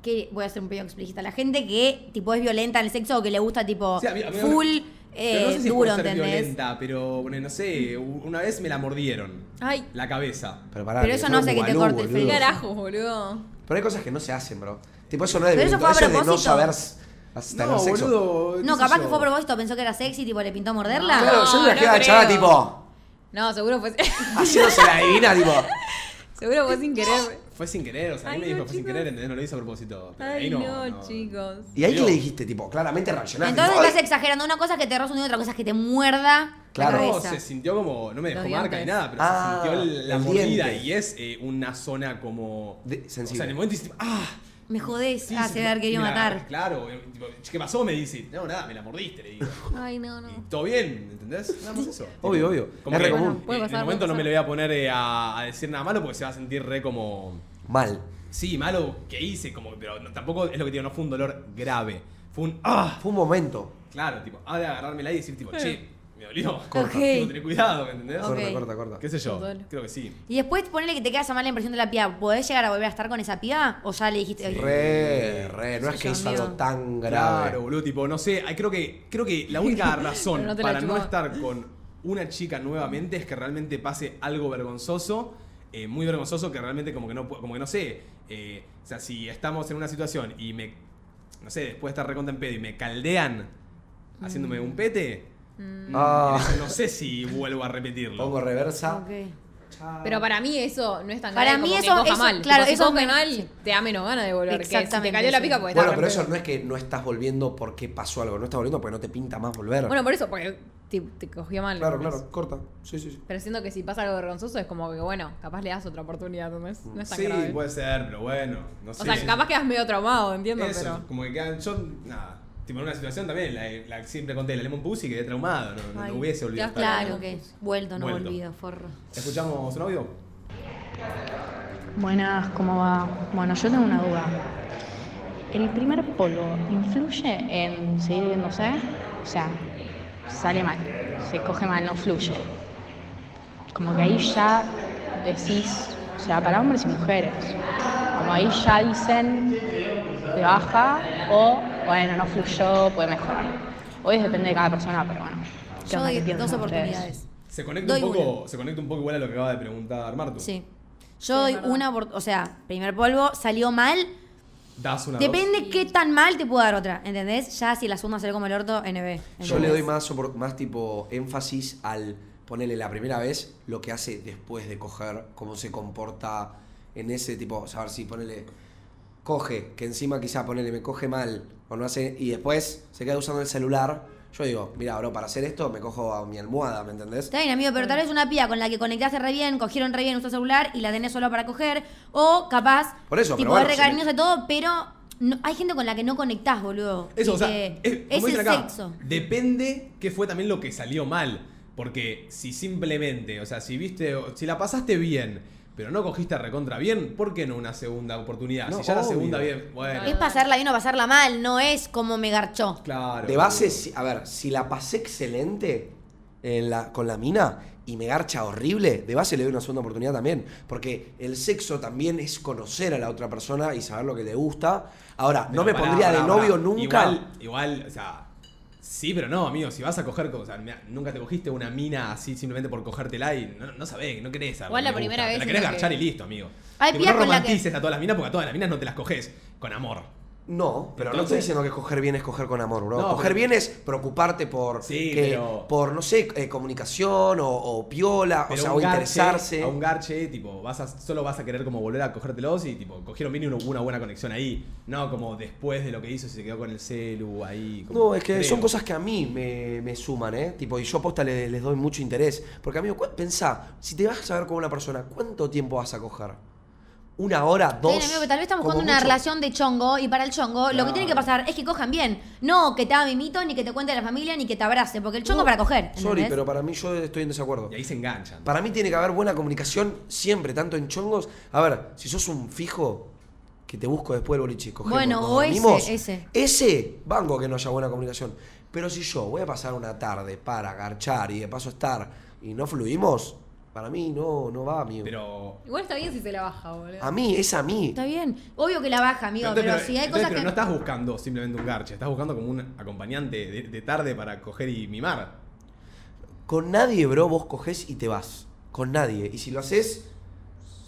que. Voy a hacer un pequeño explícita. La gente que, tipo, es violenta en el sexo o que le gusta, tipo, Sí, a mí- a mí- full Pero eh, no sé si duro, ser ¿entendés? violenta, pero bueno, no sé, una vez me la mordieron. Ay, La cabeza. Pero, pará, Pero eso no hace que te corte el frenillo. carajo, boludo. Pero hay cosas que no se hacen, bro. Tipo, eso no es de eso a eso es de no saber tener No, sexo. boludo. No, capaz yo. que fue a propósito, pensó que era sexy, tipo, le pintó morderla. Claro, yo No, me no a la chava creo. tipo, No, seguro fue. haciéndose la divina, tipo. seguro fue sin querer. Fue sin querer, o sea, a mí Ay, me dijo no, fue sin chicos. querer, ¿entendés? No lo hizo a propósito. Pero Ay, ahí no, no, no. chicos. Y ahí que Yo- le dijiste, tipo, claramente reaccionaste. Entonces tipo, estás "Ay". exagerando. Una cosa es que te rozas un y otra cosa es que te muerda Claro. la No, cabeza. se sintió como, no me dejó Los marca ni dientes. nada, pero Ah, se sintió el- la el mordida diente. y es eh, una zona como... De- O sensible. sea, en el momento hiciste, ¡ah! Me jodés. Sí, ah, se haber querido mira, matar. Claro, tipo, ¿qué pasó? Me dice, no, nada, me la mordiste, le digo. Ay, no, no. Y todo bien, ¿entendés? Nada más eso. Obvio, obvio. Como Es que, re común. Puede en el momento no me le voy a poner eh, a, a decir nada malo porque se va a sentir re como... Mal. Sí, malo que hice, como, pero no- tampoco es lo que digo, no fue un dolor grave. Fue un ¡ah! Fue un momento. Claro, tipo, ha de agarrármela y decir, tipo, che, me dolió. Corta. Tener cuidado, ¿me entendés? Ok. Corta, corta, corta. ¿Qué sé yo? Creo que sí. Y después ponele que te queda esa mala impresión de la piba. ¿Podés llegar a volver a estar con esa piba? ¿O ya le dijiste? "Ay, Re, re. No es que hizo algo tan grave. Claro, boludo, tipo, no sé, ay, creo que, creo que la única razón Pero no te la para no chupaba. estar con una chica nuevamente es que realmente pase algo vergonzoso, eh, muy vergonzoso, que realmente como que no, pu- como que no sé, eh, o sea, si estamos en una situación y me, no sé, después de estar recontra en pedo y me caldean haciéndome un pete, Ah, eso no sé si vuelvo a repetirlo. pongo reversa. Pero para mí eso no es tan Para grave mí como que eso- coja eso- mal. claro, Tipo, si eso coge me- mal, te da menos ganas de volver. Que si te Exactamente, cayó la pica, pues Bueno, pero eso no es que no estás volviendo porque pasó algo. No estás volviendo porque no te pinta más volver. Bueno, por eso, porque te, te cogió mal. claro, claro. Corta. Sí, sí, sí. Pero siento que si pasa algo vergonzoso es como que, bueno, capaz le das otra oportunidad, ¿no es, no es tan Sí, grave. puede ser, pero bueno, no sé. o sea, capaz quedas medio traumado, entiendo, Eso, pero... como que quedan, yo, nada, tipo en una situación también, la, siempre conté, la Lemon Pussy, quedé traumado, no, no, Ay, no hubiese olvidado. Claro que vuelto, no Vuelto. volvido, forro. ¿Escuchamos un audio? Buenas, ¿cómo va? Bueno, yo tengo una duda. ¿El primer polvo influye en seguir viéndose? O sea, sale mal, se coge mal, no fluye. Como que ahí ya decís, o sea, para hombres y mujeres, como ahí ya dicen de baja o, bueno, no fluyó, puede mejorar. Hoy depende de cada persona, pero bueno. ¿qué Yo doy ¿Qué piensan dos oportunidades. Se conecta, Doy un poco, se conecta un poco igual a lo que acaba de preguntar Martu. Sí. Yo doy una, opor- o sea, primer polvo, salió mal. Das una Depende dos. qué tan mal te puedo dar otra, ¿entendés? Ya si la segunda sale como el orto, NB. Yo le doy más, más tipo énfasis al ponerle la primera vez lo que hace después de coger, cómo se comporta en ese tipo, saber si ponerle coge, que encima quizá ponele, me coge mal, o no hace, y después se queda usando el celular, yo digo, mira, bro, para hacer esto me cojo a mi almohada, ¿me entendés? Está bien, amigo, pero tal vez una piba con la que conectaste re bien, cogieron re bien nuestro celular y la tenés solo para coger. O capaz, Por eso, tipo, pero bueno, re si cariñosa y todo, pero no- hay gente con la que no conectás, boludo. Eso, Y o sea, que es, es como el dicen acá, sexo. depende qué fue también lo que salió mal. Porque si simplemente, o sea, si viste, si la pasaste bien, pero no cogiste recontra bien, ¿por qué no una segunda oportunidad? No, si ya la segunda bien, bueno. Es pasarla bien o pasarla mal, no es como me garchó. Claro. De base, si- a ver, si la pasé excelente en la, con la mina y me garcha horrible, de base le doy una segunda oportunidad también. Porque el sexo también es conocer a la otra persona y saber lo que le gusta. Ahora, no me pará, pondría pará, de pará. novio nunca. Igual, igual, o sea. Sí, pero no, amigo. Si vas a coger cosas, mira, nunca te cogiste una mina así simplemente por cogértela y no, no sabés, no querés saber. Igual la primera gusta. vez Te la querés que- garchar y listo, amigo. Hay Tipo, no que- romantices a todas las minas porque a todas las minas no te las coges con amor. No, pero no estoy diciendo que coger bien es coger con amor, bro. No, coger pero- bien es preocuparte por, Sí, que- pero- por no sé, eh, comunicación o, o piola, o sea, o garche, interesarse. A un garche, tipo, vas a, solo vas a querer como volver a cogértelos y tipo, cogieron bien y hubo una buena conexión ahí. No como después de lo que hizo, si se quedó con el celu ahí. como- No, es que creo. son cosas que a mí me, me suman, ¿eh? Tipo, y yo posta le- les, doy mucho interés. Porque, amigo, pensá, si te vas a ver con una persona, ¿cuánto tiempo vas a coger? ¿Una hora? ¿Dos? bien, amigo, pero tal vez estamos buscando una mucho. relación de chongo y para el chongo lo que tiene que pasar es que cojan bien. No que te haga mimito, ni que te cuente de la familia, ni que te abrace, porque el chongo No, es para coger. Sorry, ¿entendés? pero para mí yo estoy en desacuerdo. Y ahí se enganchan. Para mí tiene que haber buena comunicación siempre, tanto en chongos. A ver, si sos un fijo que te busco después del boliche, cogemos, Bueno, o ese, ese. Ese, banco que no haya buena comunicación. Pero si yo voy a pasar una tarde para garchar y de paso estar y no fluimos, para mí no, no va, amigo. Pero. Igual está bien si se la baja, boludo. A mí, es a mí. Está bien. Obvio que la baja, amigo, Pero, pero, pero- si hay entonces, cosas pero que. no estás buscando simplemente un garche, estás buscando como un acompañante de, de tarde para coger y mimar. Con nadie, bro, vos cogés y te vas. Con nadie. Y si lo haces,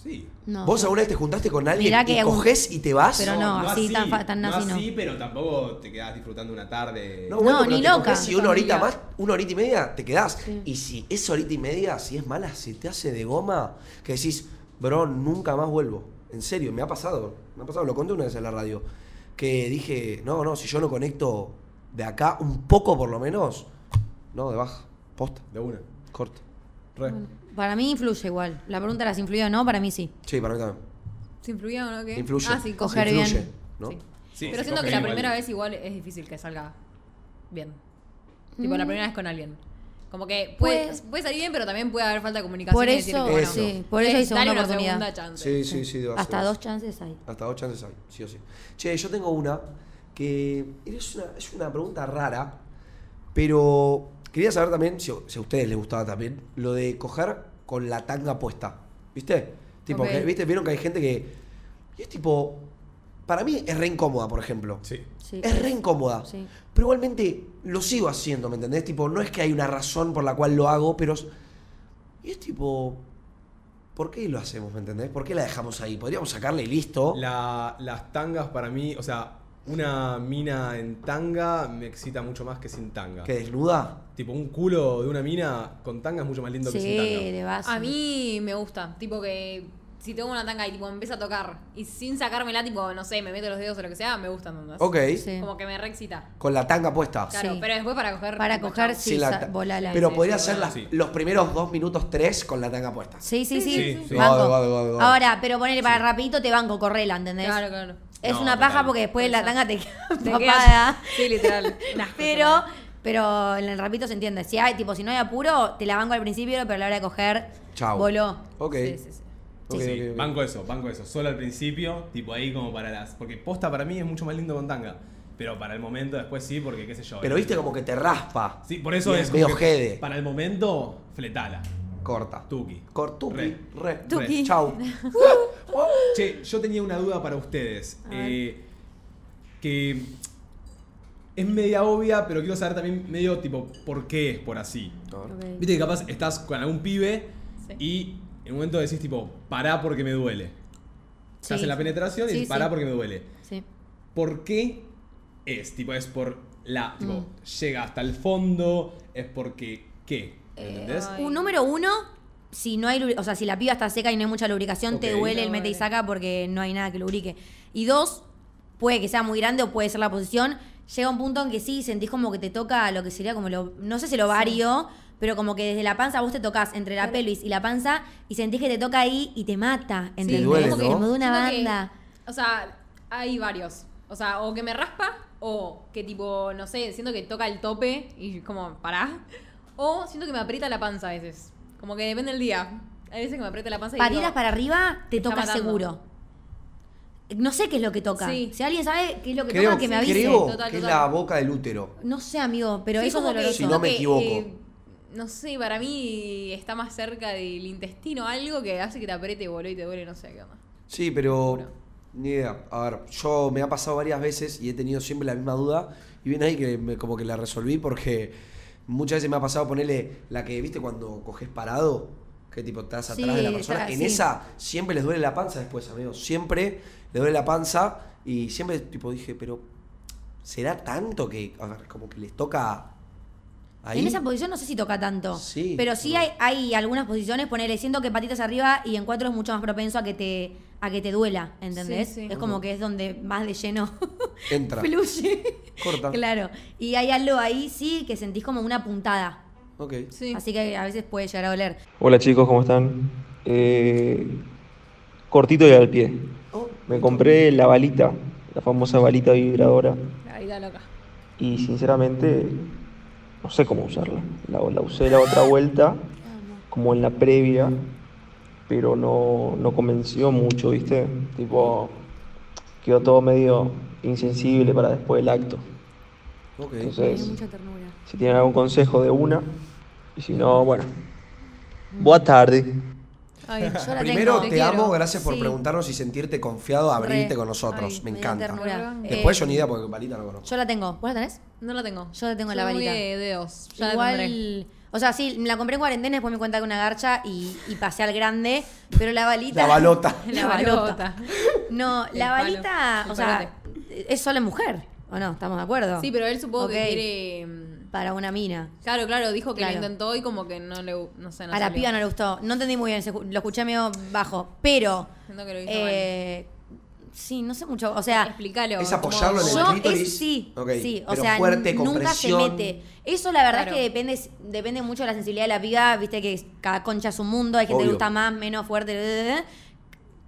Sí. No. vos alguna vez te juntaste con alguien Mirá y que un- cogés y te vas. Pero no, así, tan fa- tan no así no. así, pero tampoco te quedás disfrutando una tarde. No, bueno, No, pero ni te loca. y una horita más, una horita y media, te quedás. Sí. Y si esa horita y media, si es mala, se te hace de goma, que decís, bro, nunca más vuelvo. En serio, me ha pasado. Me ha pasado, lo conté una vez en la radio. Que dije, no, no, si yo no conecto de acá un poco por lo menos, no, de baja, posta, De una. corta. Re. Para mí influye igual. La pregunta era si influye o no, para mí sí. Sí, para mí también. ¿Se influía o no? ¿Qué? Influye. Ah, sí, Coger Influye, bien. ¿no? Sí. Sí, Pero siento que la igual. primera vez igual es difícil que salga bien. Tipo, Mm. la primera vez con alguien. Como que puede, Pues- puede salir bien, pero también puede haber falta de comunicación. Por y decir, eso, bueno, sí, por eso hay dale segunda una oportunidad. segunda chance. Sí, sí, sí. de base, Hasta de dos base. chances hay. Hasta dos chances hay, sí o sí. Che, yo tengo una que es una, es una pregunta rara, pero quería saber también, si, si a ustedes les gustaba también, lo de coger con la tanga puesta. ¿Viste? Tipo, que, ¿viste? Vieron que hay gente que. Y es tipo. Para mí es re incómoda, por ejemplo. Sí. Sí, Es re incómoda. Sí. Pero igualmente lo sigo haciendo, ¿me entendés? Tipo, no es que hay una razón por la cual lo hago, pero. es- Y es tipo. ¿Por qué lo hacemos, me entendés? ¿Por qué la dejamos ahí? Podríamos sacarle y listo. La- las tangas para mí, o sea, una mina en tanga me excita mucho más que sin tanga. ¿Que desnuda? Tipo, un culo de una mina con tanga es mucho más lindo que sin Sí, tanga. de base. A mí me gusta. Tipo que si tengo una tanga y tipo me empieza a tocar y sin sacármela, tipo, no sé, me meto los dedos o lo que sea, me gustan tantas. Ok. Sí. Como que me re excita. Con la tanga puesta. Claro, Sí. pero después para coger. Para coger, sí, la volala. Pero Sí, podría sí, ser las- sí. los primeros dos minutos tres con la tanga puesta. Sí, sí, sí. Sí, sí. Banco. Vale, vale, vale, vale. Ahora, pero ponele para rapidito te banco, correla, ¿entendés? Claro, claro. Es No, una total. paja porque después la tanga te queda Sí, literal. Pero, pero en el rapidito se entiende. Si hay, tipo, si no hay apuro, te la banco al principio, pero a la hora de coger, Chau. voló. Ok. Sí, sí, sí. Ok, Sí, ok, ok. banco eso, banco eso. Solo al principio, tipo ahí como para las. Porque posta para mí es mucho más lindo con tanga. Pero para el momento después sí, porque qué sé yo. Pero viste como que te raspa. Sí, por eso Y es. medio jede. Para el momento, fletala. Corta. Tuki. Cortuki. Re. Re. Tuki. Chau. Che, yo tenía una duda para ustedes. Eh, que es media obvia, pero quiero saber también medio tipo por qué es por así. Viste que capaz estás con algún pibe Sí. y en un momento decís tipo, pará porque me duele. Estás Sí. en la penetración y Sí, decís, pará sí. porque me duele. Sí. ¿Por qué es? Tipo, es por la. Tipo, Mm. llega hasta el fondo, es porque. ¿Qué? ¿Entendés? Ay. Un número uno, si no hay, o sea, si la piba está seca y no hay mucha lubricación, te duele el Te mete y saca porque no hay nada que lubrique. Y dos, puede que sea muy grande o puede ser la posición, llega un punto en que sí sentís como que te toca lo que sería como lo, no sé si el ovario, pero como que desde la panza vos te tocas entre la pelvis y la panza y sentís que te toca ahí y te mata, ¿entendés? duele, como que me da una que- banda. o sea, hay varios. O sea, o que me raspa, o que tipo, no sé, siento que toca el tope y como, pará. O siento que me aprieta la panza a veces. Como que depende del día. Hay veces que me aprieta la panza y Para digo, para arriba te toca matando. seguro. No sé qué es lo que toca. Sí. Si alguien sabe qué es lo que Creo, toca, que me avise. creo Total, que es total. la boca del útero. No sé, amigo, pero Sí, eso es como que doloroso. Si no siento me que, equivoco. eh, no sé, para mí está más cerca del intestino algo que hace que te apriete, boludo, y te duele, no sé qué onda. Sí, pero ni idea. A ver, yo me ha pasado varias veces y he tenido siempre la misma duda. Y viene ahí que me- como que la resolví porque muchas veces me ha pasado ponerle la que, viste, cuando coges parado, que tipo estás atrás Sí, de la persona. en sí. esa siempre les duele la panza después, amigos. Siempre les duele la panza y siempre tipo dije, pero ¿será tanto que, a ver, como que les toca ahí? En esa posición no sé si toca tanto. Sí, pero sí no. hay, hay algunas posiciones, ponele, siento que patitas arriba y en cuatro es mucho más propenso a que te, a que te duela, ¿entendés? Sí, sí. Es como que es donde más de lleno Entra. fluye. Corta. Claro. Y hay algo ahí, sí, que sentís como una puntada. Ok. Sí. Así que a veces puede llegar a doler. Hola chicos, ¿cómo están? Eh, cortito y al pie. Oh, Me compré la balita, la famosa balita vibradora, La vida loca. y sinceramente no sé cómo usarla. La, la usé la otra vuelta, como en la previa, pero no, no convenció mucho, ¿viste? Tipo, quedó todo medio insensible para después del acto. Ok. Hay Entonces, mucha ternura. si tienen algún consejo de una, y si no, bueno. Buenas tardes. Ay, Yo la Primero, tengo. te amo, gracias por Sí. preguntarnos y sentirte confiado a abrirte Re. con nosotros. Ay, me encanta. ternura. Después Eh, yo ni idea porque balita no conozco. Yo la tengo. ¿Vos la tenés? No la tengo. Yo la tengo en Soy la muy varita. de dedos. Ya la tendré. O sea, sí, me la compré en cuarentena, después me cuenta que una garcha y, y pasé al grande, pero la balita... La balota. la balota. No, El la palo, balita, el o sea, es solo en mujer, ¿o no? ¿Estamos de acuerdo? Sí, pero él supongo que quiere. Para una mina. Claro, claro, dijo que Claro. lo intentó y como que no le. No sé, no a la piba no le gustó. No entendí muy bien, lo escuché medio bajo, pero... Siento que lo hizo eh, sí, no sé mucho, o sea... Explícalo. Es como- apoyarlo en el Yo clítoris. es, sí, Ok, sí, o sea, fuerte, nunca se mete. Eso la verdad Claro. es que depende, depende mucho de la sensibilidad de la piba, viste que cada concha es un mundo, hay gente que le gusta más, menos fuerte,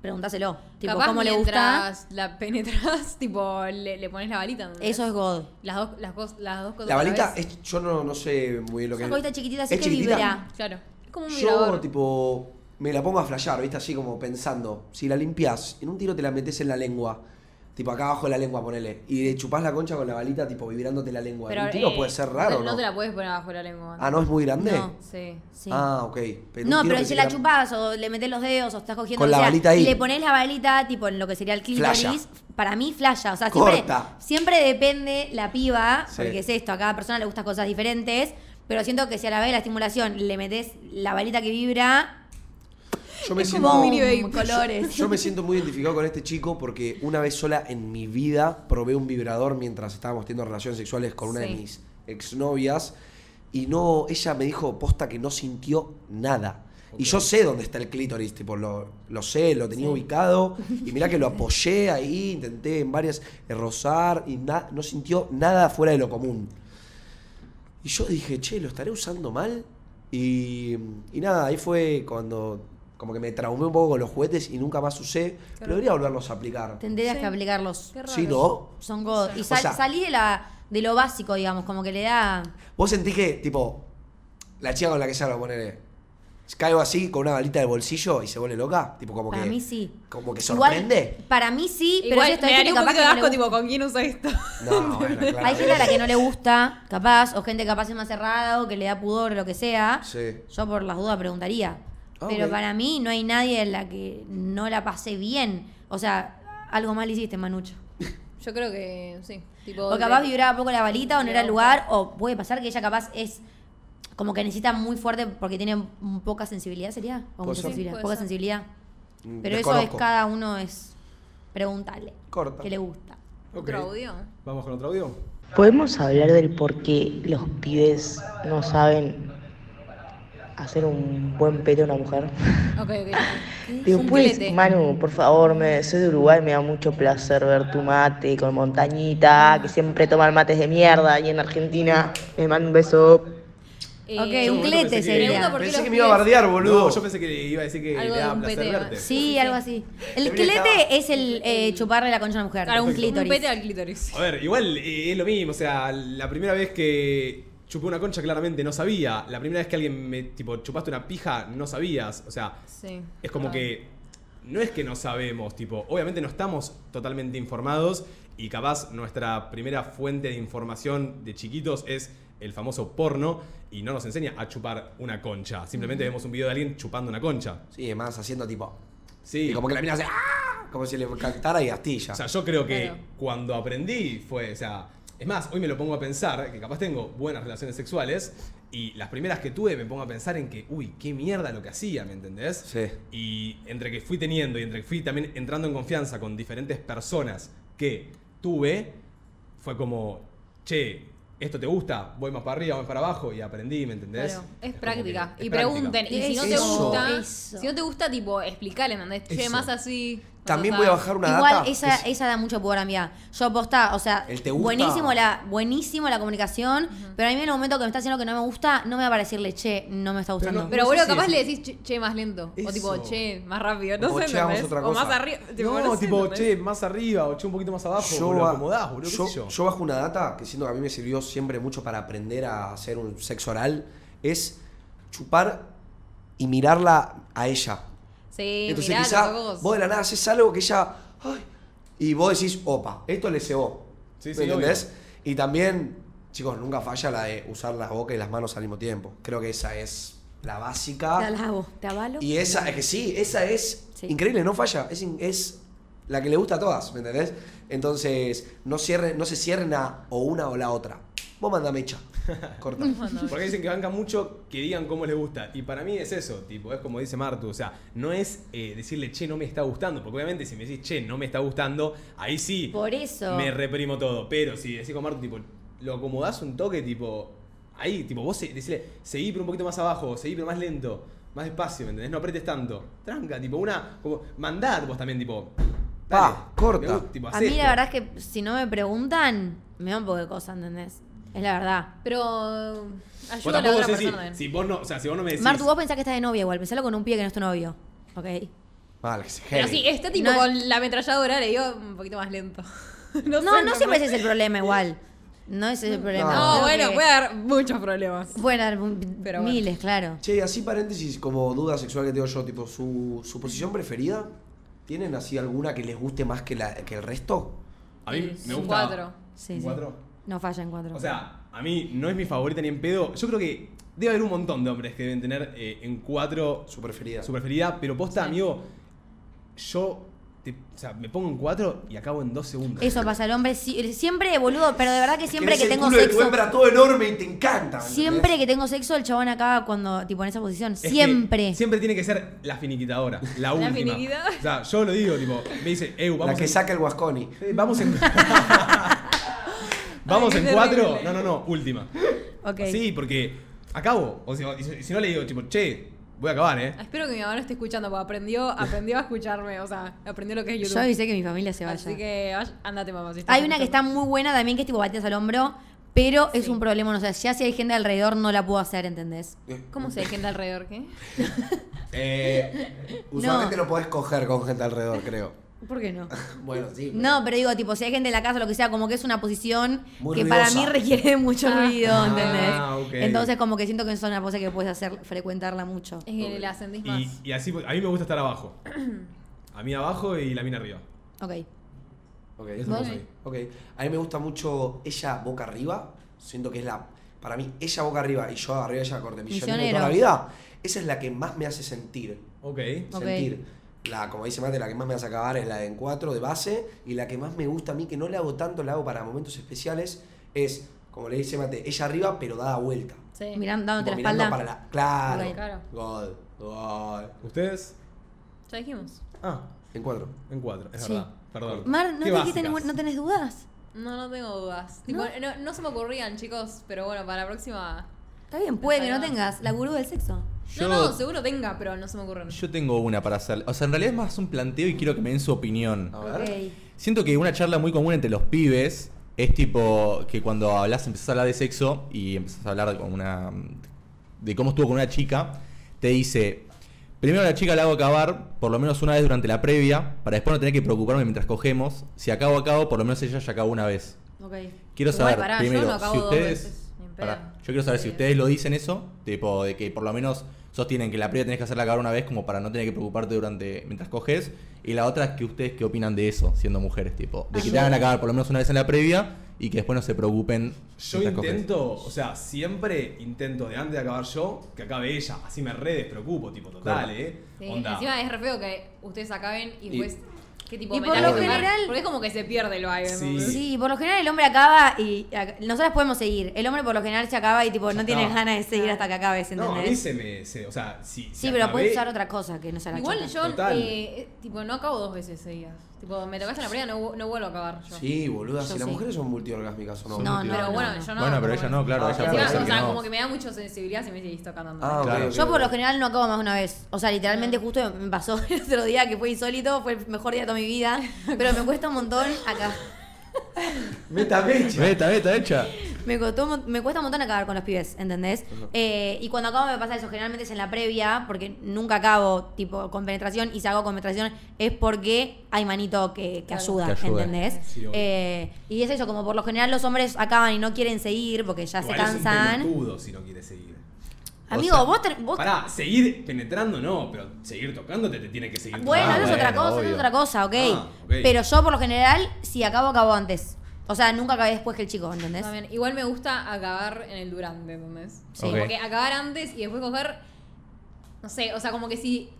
pregúntaselo, tipo, Capaz ¿cómo le gusta? la penetras, tipo, le, le pones la balita. Eso es God. Las dos, las, cos- las dos cosas. La balita, es, yo no, no sé muy bien lo que Esa cosita chiquitita así ¿Es que chiquitita? vibra. Claro. Es como un Yo, tipo, me la pongo a flashear, ¿viste? Así como pensando. Si la limpias, en un tiro te la metes en la lengua. Tipo, acá abajo de la lengua, ponele. Y le chupás la concha con la balita, tipo, vibrándote la lengua. en un tiro eh, puede ser raro, no, ¿no? Te la puedes poner abajo de la lengua. Ah, ¿no es muy grande? No. Sí. Sí. Ah, ok. Pero no, pero si la chupás o le metés los dedos o estás cogiendo Con la sea, balita ahí. y le pones la balita, tipo en lo que sería el clítoris, Flasha. para mí flasha. O sea, siempre, Corta. siempre depende la piba, Sí. porque es esto, a cada persona le gustan cosas diferentes, pero siento que si a la vez la estimulación le metes la balita que vibra, Yo me es siento, como mini baby. colores. Yo me siento muy identificado con este chico porque una vez sola en mi vida probé un vibrador mientras estábamos teniendo relaciones sexuales con una de mis exnovias y no, ella me dijo posta que no sintió nada. Y yo sé dónde está el clítoris, tipo, lo, lo sé, lo tenía ubicado. Y mirá que lo apoyé ahí, intenté en varias eh, rozar y na- no sintió nada fuera de lo común. Y yo dije, che, ¿lo estaré usando mal? Y, y nada, ahí fue cuando como que me traumé un poco con los juguetes y nunca más usé. Pero debería volverlos a aplicar. Tendrías Sí. que aplicarlos. Qué raro. ¿Sí, no? Son God. Y O sal- sea- salí de, la, de lo básico, digamos, como que le da... ¿Vos sentís que, tipo, la chica con la que se habla, poner caigo así con una balita de bolsillo y se vuelve loca? Tipo, como Para que. mí sí. Como que Igual, sorprende. para mí sí, pero Igual es esto, me daría un capaz de asco, tipo, ¿con quién usa esto? No, bueno, claro. Hay gente a la que no le gusta, capaz, o gente capaz es más cerrada o que le da pudor o lo que sea. Sí. Yo por las dudas preguntaría. Ah, Pero para mí no hay nadie en la que no la pasé bien. O sea, algo mal hiciste, Manucho. Yo creo que sí. Tipo, O capaz de- vibraba poco la balita o no era el lugar. O puede pasar que ella capaz es como que necesita muy fuerte porque tiene poca sensibilidad, ¿sería? O mucha ser. sensibilidad. Poca ser. sensibilidad. Mm, Pero eso es cada uno es preguntarle. Corta. ¿Qué le gusta? ¿Otro audio? Vamos con otro audio. ¿Podemos hablar del por qué los pibes no saben hacer un buen pete a una mujer. Ok, ok. Digo, Un pues. Manu, por favor, me, soy de Uruguay, me da mucho placer ver tu mate con montañita, que siempre toman mates de mierda y en Argentina. Me manda un beso. Eh, Ok, un clete pensé que- sería. Pensé que me iba a bardear, boludo. No, yo pensé que iba a decir que Algo le da un placer pete. verte. Sí, algo así. El estar- es el eh, chuparle la concha a una mujer. Claro, un, un un clítoris. pete al clítoris. A ver, igual eh, es lo mismo, o sea, la primera vez que chupé una concha claramente no sabía. La primera vez que alguien me, tipo, chupaste una pija no sabías. O sea, Sí. es como que no es que no sabemos, tipo, obviamente no estamos totalmente informados y capaz nuestra primera fuente de información de chiquitos es el famoso porno y no nos enseña a chupar una concha. Simplemente vemos un video de alguien chupando una concha. Sí, además haciendo tipo. Sí. Y como que la mina hace. ¡Ah! Como si le cantara y astilla. O sea, yo creo que Claro. cuando aprendí fue, o sea, es más, hoy me lo pongo a pensar, que capaz tengo buenas relaciones sexuales, y las primeras que tuve me pongo a pensar en que, uy, qué mierda lo que hacía, ¿me entendés? Sí. Y entre que fui teniendo y entre que fui también entrando en confianza con diferentes personas que tuve, fue como, che, ¿esto te gusta? Voy más para arriba, voy para abajo, y aprendí, ¿me entendés? Claro, es práctica. que es y práctica. pregunten. Y si no te Eso. gusta, Eso. si no te gusta, tipo, explicarle, ¿entendés? Che, Eso. más así. También voy a bajar una Igual data. esa, es- esa da mucho poder a mí. Yo posta, o sea, ¿El te gusta? buenísimo la, buenísimo la comunicación, pero a mí en el momento que me está haciendo que no me gusta, no me va a decirle, che, no me está Pero gustando. no- Pero sé boludo, si capaz es- le decís, che, che, más lento. O tipo, che, más rápido. No O sé, O más arriba. Tipo, no, no sé, tipo, che, más arriba o che, un poquito más abajo, yo, o lo ba- acomodás, boludo, qué yo, sé yo. yo bajo una data que siento que a mí me sirvió siempre mucho para aprender a hacer un sexo oral. Es chupar y mirarla a ella. Sí, Entonces mirá quizá vos de la nada haces algo que ella. ay, y vos decís, opa, esto le cebó. Sí, ¿Me sí, entendés? Y también, chicos, nunca falla la de usar la boca y las manos al mismo tiempo. Creo que esa es la básica. Te alabo, te avalo. Y esa, es que sí, esa es Sí. increíble, no falla. Es, la que le gusta a todas, ¿me entendés? Entonces, no, cierren, no se cierren a o una o la otra. Vos manda mecha. Corta. Porque dicen que banca mucho que digan cómo les gusta. Y para mí es eso, tipo, es como dice Martu. O sea, no es eh, decirle, che, no me está gustando. Porque obviamente si me decís, che, no me está gustando, ahí sí Por eso. me reprimo todo. Pero si decís con Martu, tipo, lo acomodás un toque, tipo, ahí, tipo, vos se- decirle, seguí pero un poquito más abajo, seguí pero más lento, más despacio, ¿me entendés? No apretes tanto. Tranca, tipo, una, como, mandad vos también, tipo. Pa, dale, corta. gusta, tipo, A mí esto. la verdad es que si no me preguntan, me da un poco de cosa, ¿entendés? Es la verdad. Pero Vos ayuda a la tampoco otra sé si, persona si vos no, o sea, si vos no me decís. Martu, vos pensás que estás de novia igual, pensalo con un pibe que no es tu novio. Ok. Vale, que se Pero heavy. si está tipo No- con la ametralladora, le digo un poquito más lento. No, sé, no, siempre ese es el problema igual. No ese es el problema. No, Creo bueno, que puede haber muchos problemas. Pueden haber Pero bueno. miles, claro. Che, así paréntesis, como duda sexual que tengo yo, tipo, su, su posición preferida, ¿tienen así alguna que les guste más que, la, que el resto? A mí Sí, me gusta. cuatro. Sí, ¿Un sí. cuatro? No falla en cuatro. O sea, a mí no es mi favorita ni en pedo. Yo creo que debe haber un montón de hombres que deben tener eh, en cuatro Su preferida. su preferida, pero posta, Sí. amigo, yo te- o sea, me pongo en cuatro y acabo en dos segundos. Eso pasa, el hombre siempre, boludo, pero de verdad que siempre que tengo sexo. hembra todo enorme y te encanta. ¿me Siempre que tengo sexo, el chabón acaba cuando, tipo, en esa posición. Es Siempre. Siempre tiene que ser la finiquitadora, la última. finiquitadora. O sea, yo lo digo, tipo, me dice, Ew, vamos La que en- saca el Guasconi. eh, Vamos en. vamos Ay, en cuatro. terrible. No, no, no, última. Ok. Sí, porque acabo. O si, si- si no le digo, tipo, che, voy a acabar, ¿eh? Espero que mi mamá no esté escuchando, porque aprendió, aprendió a escucharme, o sea, aprendió lo que es YouTube. Yo avisé que mi familia se vaya. Así que vaya- andate, mamá. si estás Hay una que está escuchando. muy buena también, que es tipo batidas al hombro, pero es un problema. O sea, ya si hay gente alrededor, no la puedo hacer, ¿entendés? ¿Cómo se hay gente alrededor? ¿Qué? Eh, usualmente no. podés coger con gente alrededor, creo. ¿Por qué no? Bueno, sí. No, pero digo, tipo, si hay gente en la casa o lo que sea, como que es una posición Muy que para mí requiere mucho Ah. ruido, ¿entendés? Ah, ok. Entonces, como que siento que es una pose que puedes hacer, frecuentarla mucho. Es que la sentís más. Y, y así, a mí me gusta estar abajo. A mí abajo y la mina arriba. Ok. Ok, Eso me gusta. ok. A mí me gusta mucho ella boca arriba. Siento que es la. Para mí, ella boca arriba y yo arriba ella corte millones de toda la vida. Esa es la que más me hace sentir. Ok. Sentir. La, como dice Mate, la que más me hace acabar es la de en cuatro de base. Y la que más me gusta a mí, que no le hago tanto, la hago para momentos especiales, es, como le dice Mate, ella arriba, pero dada vuelta. Sí. Mirando, dándote la mirando espalda. para la. Claro. ¿Ustedes? Ya dijimos. Ah, En cuatro. en cuatro, es Sí. verdad. Perdón. Mar, ¿no, dijiste ningún- ¿no tenés dudas? No, no tengo dudas. Tipo, no, no se me ocurrían, chicos, pero bueno, para la próxima. Está bien, puede que no tengas la gurú del sexo. Yo, No, no, seguro tenga, pero no se me ocurren. yo tengo una para hacer. O sea, en realidad es más un planteo y quiero que me den su opinión. A ver. Ok. Siento que una charla muy común entre los pibes es tipo que cuando hablas, empezás a hablar de sexo y empezás a hablar con una. de cómo estuvo con una chica, te dice. Primero a la chica la hago acabar por lo menos una vez durante la previa, para después no tener que preocuparme mientras cogemos. Si acabo acabo, por lo menos ella ya acabó una vez. Ok. Quiero Igual, saber pará, primero yo no acabo si dos ustedes. veces, pará, yo quiero saber si ustedes lo dicen eso, tipo de que por lo menos sostienen que la previa tenés que hacerla acabar una vez como para no tener que preocuparte durante mientras coges. Y la otra es que ustedes qué opinan de eso, siendo mujeres, tipo. De que te hagan acabar por lo menos una vez en la previa y que después no se preocupen. Yo mientras coges. intento, o sea, siempre intento de antes de acabar yo, que acabe ella. Así me re despreocupo, tipo, total, Claro. ¿eh? Sí, Onda. encima es re feo que ustedes acaben y Y- después. ¿Qué tipo y por lo general- Porque es como que se pierde el vibe. Sí. ¿entendés? Sí, por lo general el hombre acaba y ac- nosotras podemos seguir. El hombre por lo general se acaba y tipo Ya no tienes está. ganas de seguir hasta que acabes, No, a mí ¿entendés? se me. se- o sea, si. sí, pero acabé- puedes usar otra cosa que no sea la Igual chota. yo, eh, tipo, no acabo dos veces seguidas. Tipo, me tocaste en la primera, no, no vuelvo a acabar yo. Sí, boluda. Yo Si las sí. mujeres son multiorgásmicas o no. No, no, Pero no, bueno, no. yo no. Bueno, pero como- ella no, claro, Ah, ella claro. puede Encima, ser o que sea, no. como que me da mucha sensibilidad si me seguís tocando. Ah, ok, Claro. ok, Yo por lo general no acabo más de una vez. O sea, literalmente justo me pasó el otro día que fue insólito, fue el mejor día de toda mi vida. Pero me cuesta un montón acá. Meta mecha. Veta, veta, hecha. Me, costó me cuesta un montón acabar con los pibes, ¿entendés? Eh, y cuando acabo me pasa eso, generalmente es en la previa, porque nunca acabo tipo con penetración, y si hago con penetración es porque hay manito que, que ayuda, Que ayuda. ¿entendés? Sí. Eh, y es eso, como por lo general los hombres acaban y no quieren seguir porque ya Igual se es un cansan. pelotudo si no quiere seguir. Amigo, O sea, vos, te- vos Pará, seguir penetrando no, pero seguir tocándote te tiene que seguir Bueno, tocando. eso es otra cosa, eso es otra cosa, ok. Ah, ok. Pero yo por lo general, si acabo, acabo antes. O sea, nunca acabé después que el chico, ¿entendés? También. Igual me gusta acabar en el durante, ¿entendés? Sí. Ok. Como que acabar antes y después coger. No sé, o sea, como que si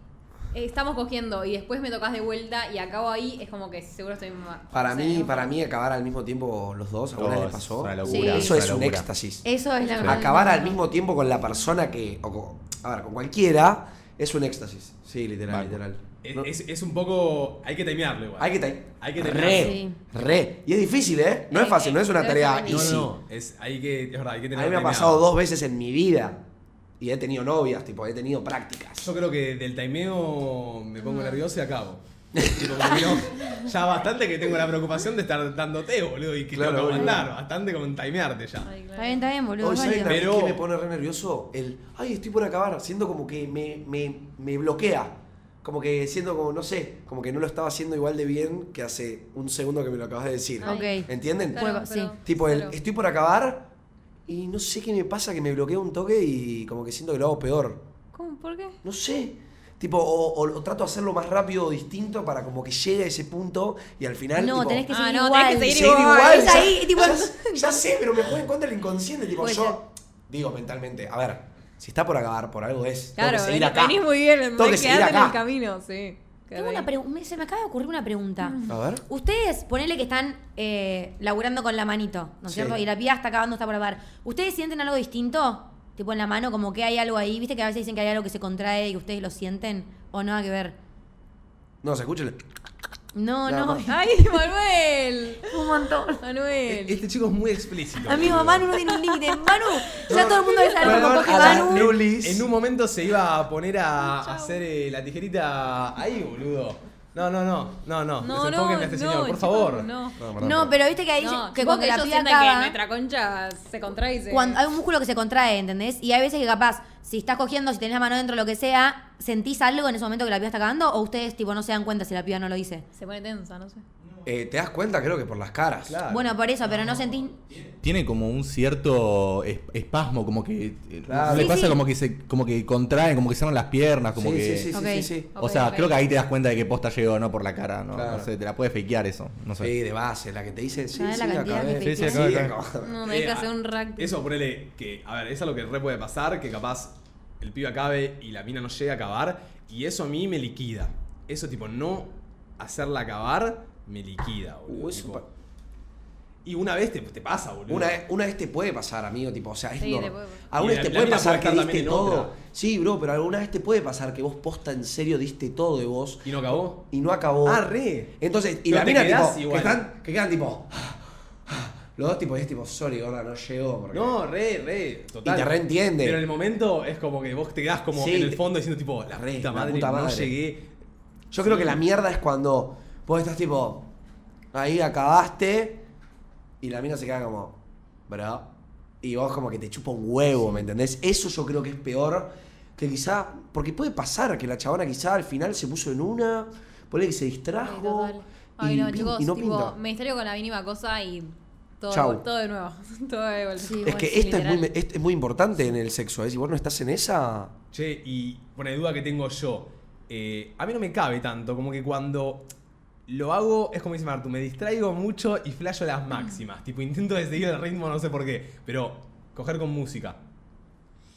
estamos cogiendo y después me tocas de vuelta y acabo ahí, es como que seguro estoy más. Para no sé, mí, ¿no? para mí acabar al mismo tiempo los dos, ¿alguna vez les pasó? es una locura, Eso es una un locura. éxtasis. Eso es la Sí. Acabar al mismo tiempo con la persona que. O con, a ver, con cualquiera es un éxtasis. Sí, literal, literal. Es, No- es- es un poco. Hay que timearlo igual. hay que te- Hay que Re, tenerlo. Sí. re. Y es difícil, ¿eh? No es Eh, fácil, no es una tarea No, easy. no, no. Es, hay que, es verdad, hay que A tenerlo mí me ha pasado dos veces en mi vida. Y he tenido novias, tipo, he tenido prácticas. Yo creo que del timeo me pongo nervioso y acabo. Tipo, que no- ya bastante que tengo la preocupación de estar dándote, boludo, y que Claro, tengo que aguantar. Bastante con timearte ya. Ay, claro. Está bien, está bien, boludo. Hoy, es ¿saben válido. también Pero- qué me pone re nervioso? El, ay, estoy por acabar. Siento como que me, me, me bloquea. Como que siento como, no sé, como que no lo estaba haciendo igual de bien que hace un segundo que me lo acabas de decir. ¿Entienden? Claro, sí. Tipo, el, estoy por acabar y no sé qué me pasa, que me bloquea un toque y como que siento que lo hago peor. ¿Cómo? ¿Por qué? No sé. Tipo, o, o- o trato de hacerlo más rápido o distinto para como que llegue a ese punto y al final. No, tipo, tenés que Ah, seguir no, igual. tenés que seguir seguir igual. igual. Es ya- ahí, tipo- ya, ya sé, pero me juega en contra el inconsciente. Tipo, yo digo mentalmente, a ver, si está por acabar, por algo es. tengo Claro, que seguir acá. venís muy bien, Tengo que seguir en el camino, sí. Tengo una pregu- me- se me acaba de ocurrir una pregunta. A ver. Ustedes, ponele que están eh, laburando con la manito, ¿no es Sí. cierto? Y la piba está acabando, está por acabar. ¿Ustedes sienten algo distinto? Tipo en la mano, como que hay algo ahí. ¿Viste que a veces dicen que hay algo que se contrae y que ustedes lo sienten? ¿O nada que ver? No, se escucha. No, No. ¡Ay, Manuel! Un montón. Manuel. Este chico es muy explícito. Amigo. Manu no tiene un límite. Manu, ya todo el mundo sabe cómo coge Manu. Lulis. En un momento se iba a poner a hacer eh, la tijerita ahí, boludo. No, no, no, no, no. No, no, este no, señor, por favor. No. No, pero viste que ahí No, que cuando que la ellos piba sienten que acaba. nuestra concha se contrae y se... Cuando hay un músculo que se contrae, ¿entendés? Y hay veces que capaz, si estás cogiendo, si tenés la mano dentro, lo que sea, ¿sentís algo en ese momento que la piba está cagando? ¿O ustedes tipo no se dan cuenta si la piba no lo dice? Se pone tensa, no sé. Eh, ¿Te das cuenta? Creo que por las caras. Claro. Bueno, por eso, pero no sentís. Tiene como un cierto es- espasmo, como que. eh, Claro. ¿no le Sí, pasa sí. como que se como que contraen, como que cierran las piernas, como sí, que. sí, sí, sí. O sea, creo que ahí te das cuenta de que posta llegó, no por la cara, ¿no? Claro. No sé, te la puede fakear eso. No sé. Sí, de base, la que te dice, sí, ¿Sabes sí, la cantidad acabé. que Sí, sí, acabé. No, me hay que Eh, hacer un rack. Eso, ponele que, a ver, eso es lo que re puede pasar, que capaz el pibe acabe y la mina no llega a acabar, y eso a mí me liquida. Eso, tipo, no hacerla acabar, me liquida, boludo. Uh, eso tipo. pa- y una vez te, te pasa, boludo. Una, vez- una vez te puede pasar, amigo, tipo, o sea, es Sí. Alguna vez te puede pasar puede que diste todo. otra. Sí, bro, pero alguna vez te puede pasar que vos posta en serio diste todo de vos ¿Y no acabó? y no acabó. Ah, re. Entonces, y Pero la te mina tipo, que, igual. están, que quedan tipo. Los dos tipos es tipo, sorry, gorda, no llegó. Porque... No, re, re, total. Y te reentiende. Pero en el momento es como que vos te quedás como Sí, en el fondo diciendo tipo, la Re, puta la madre, puta no madre. llegué. Yo creo que la mierda es cuando vos estás tipo, ahí acabaste y la mina se queda como, bro. Y vos como que te chupa un huevo, ¿me entendés? Eso yo creo que es peor que quizá, porque puede pasar que la chabona quizá al final se puso en una, ponle que se Ay, distrajo. total. Ay, y no, pin- chicos, y no tipo, pinta. me distraigo con la mínima cosa y todo, Chau. todo de nuevo. todo de vuelta. Es que esta es muy, es, es muy importante en el sexo, ¿eh? Si vos no estás en esa. Che, y por duda que tengo yo, eh, a mí no me cabe tanto, como que cuando lo hago, es como dice Martu, me distraigo mucho y flasho las máximas. Tipo, intento de seguir el ritmo, no sé por qué, pero coger con música.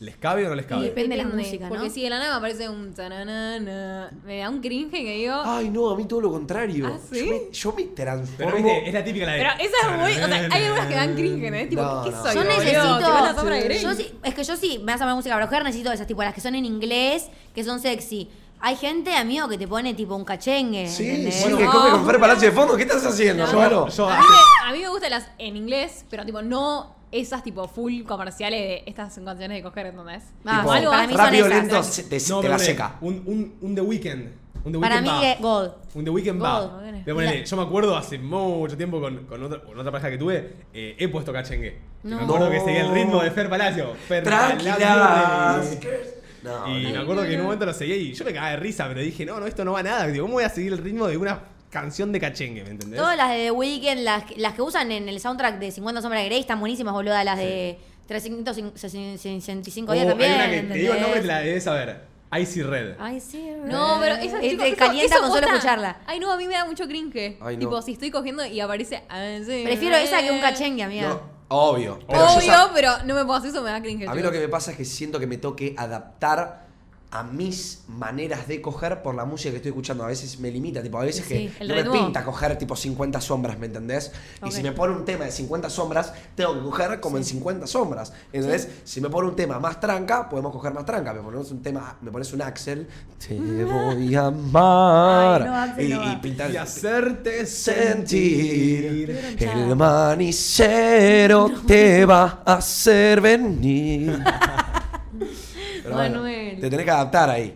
¿Les cabe o no les Y cabe? depende de la música, ¿no? Porque si de la nada me aparece un tananana, me da un cringe que digo. Ay, no, a mí todo lo contrario. ¿Ah, sí? Yo me, yo me Pero transformo. viste, es la típica la de. Pero esa es muy. O sea, hay algunas que dan cringe, ¿eh? Tipo, No, ¿qué no. soy? Yo necesito. Yo sí- es que yo sí me vas a poner música para coger, necesito esas, tipo las que son en inglés, que son sexy. Hay gente, amigo, que te pone tipo un cachengue. Sí, ¿entendés? sí, que come con Fer Palacio de fondo. ¿Qué estás haciendo, Yo, Giovanni? yo A mí, me, a mí me gustan las en inglés, pero tipo no esas tipo full comerciales de estas son canciones de coger, ¿entendés? Ah, Tipo, sí, para mí son rápido, esas. lento, se- te, No, te la ponele, seca. Un, un, un The Weeknd. Un The Para Weeknd mí, va. que God. Un The Weeknd va. Pero ponele, yo me acuerdo hace mucho tiempo con, con otra, con otra pareja que tuve, eh, he puesto cachengue. Y No. Me acuerdo No. que seguía el ritmo de Fer Palacio. Fer Tranquila. Palacio. No, Y no. me acuerdo que en un momento lo seguía y yo me cagaba de risa, pero dije, no, no, esto no va a nada. Digo, ¿cómo voy a seguir el ritmo de una canción de cachengue, ¿me entendés? Todas las de The Weeknd, las, las que usan en el soundtrack de 50 Sombras de Grey están buenísimas, boluda. Las de 365 Oh, días hay también. una que te digo el nombre la debes saber. Icy Red. Ay, sí. No, pero Eh, chicos, te eso- calienta eso con solo escucharla. Ay, no, a mí me da mucho cringe. Ay, no. Tipo, si estoy cogiendo y aparece. ah, Prefiero esa que un cachengue, amiga. Obvio. Pero yo Obvio, sa- pero no me puedo hacer eso, me da cringe. a mí lo que me pasa es que siento que me toque adaptar a mis maneras de coger por la música que estoy escuchando. A veces me limita, tipo, a veces Sí, que no me pinta coger tipo 50 sombras, ¿me entendés? Y si me pone un tema de 50 sombras, tengo que coger como en 50 sombras. ¿Entendés? Si me pone un tema más tranca, podemos coger más tranca. Me pones un tema, me pones un Axel, te voy a amar. Ay, no, Axel, y, no y pintar Y hacerte sentir. sentir. El manicero te va a hacer venir. Pero bueno, Manuel. te tenés que adaptar ahí.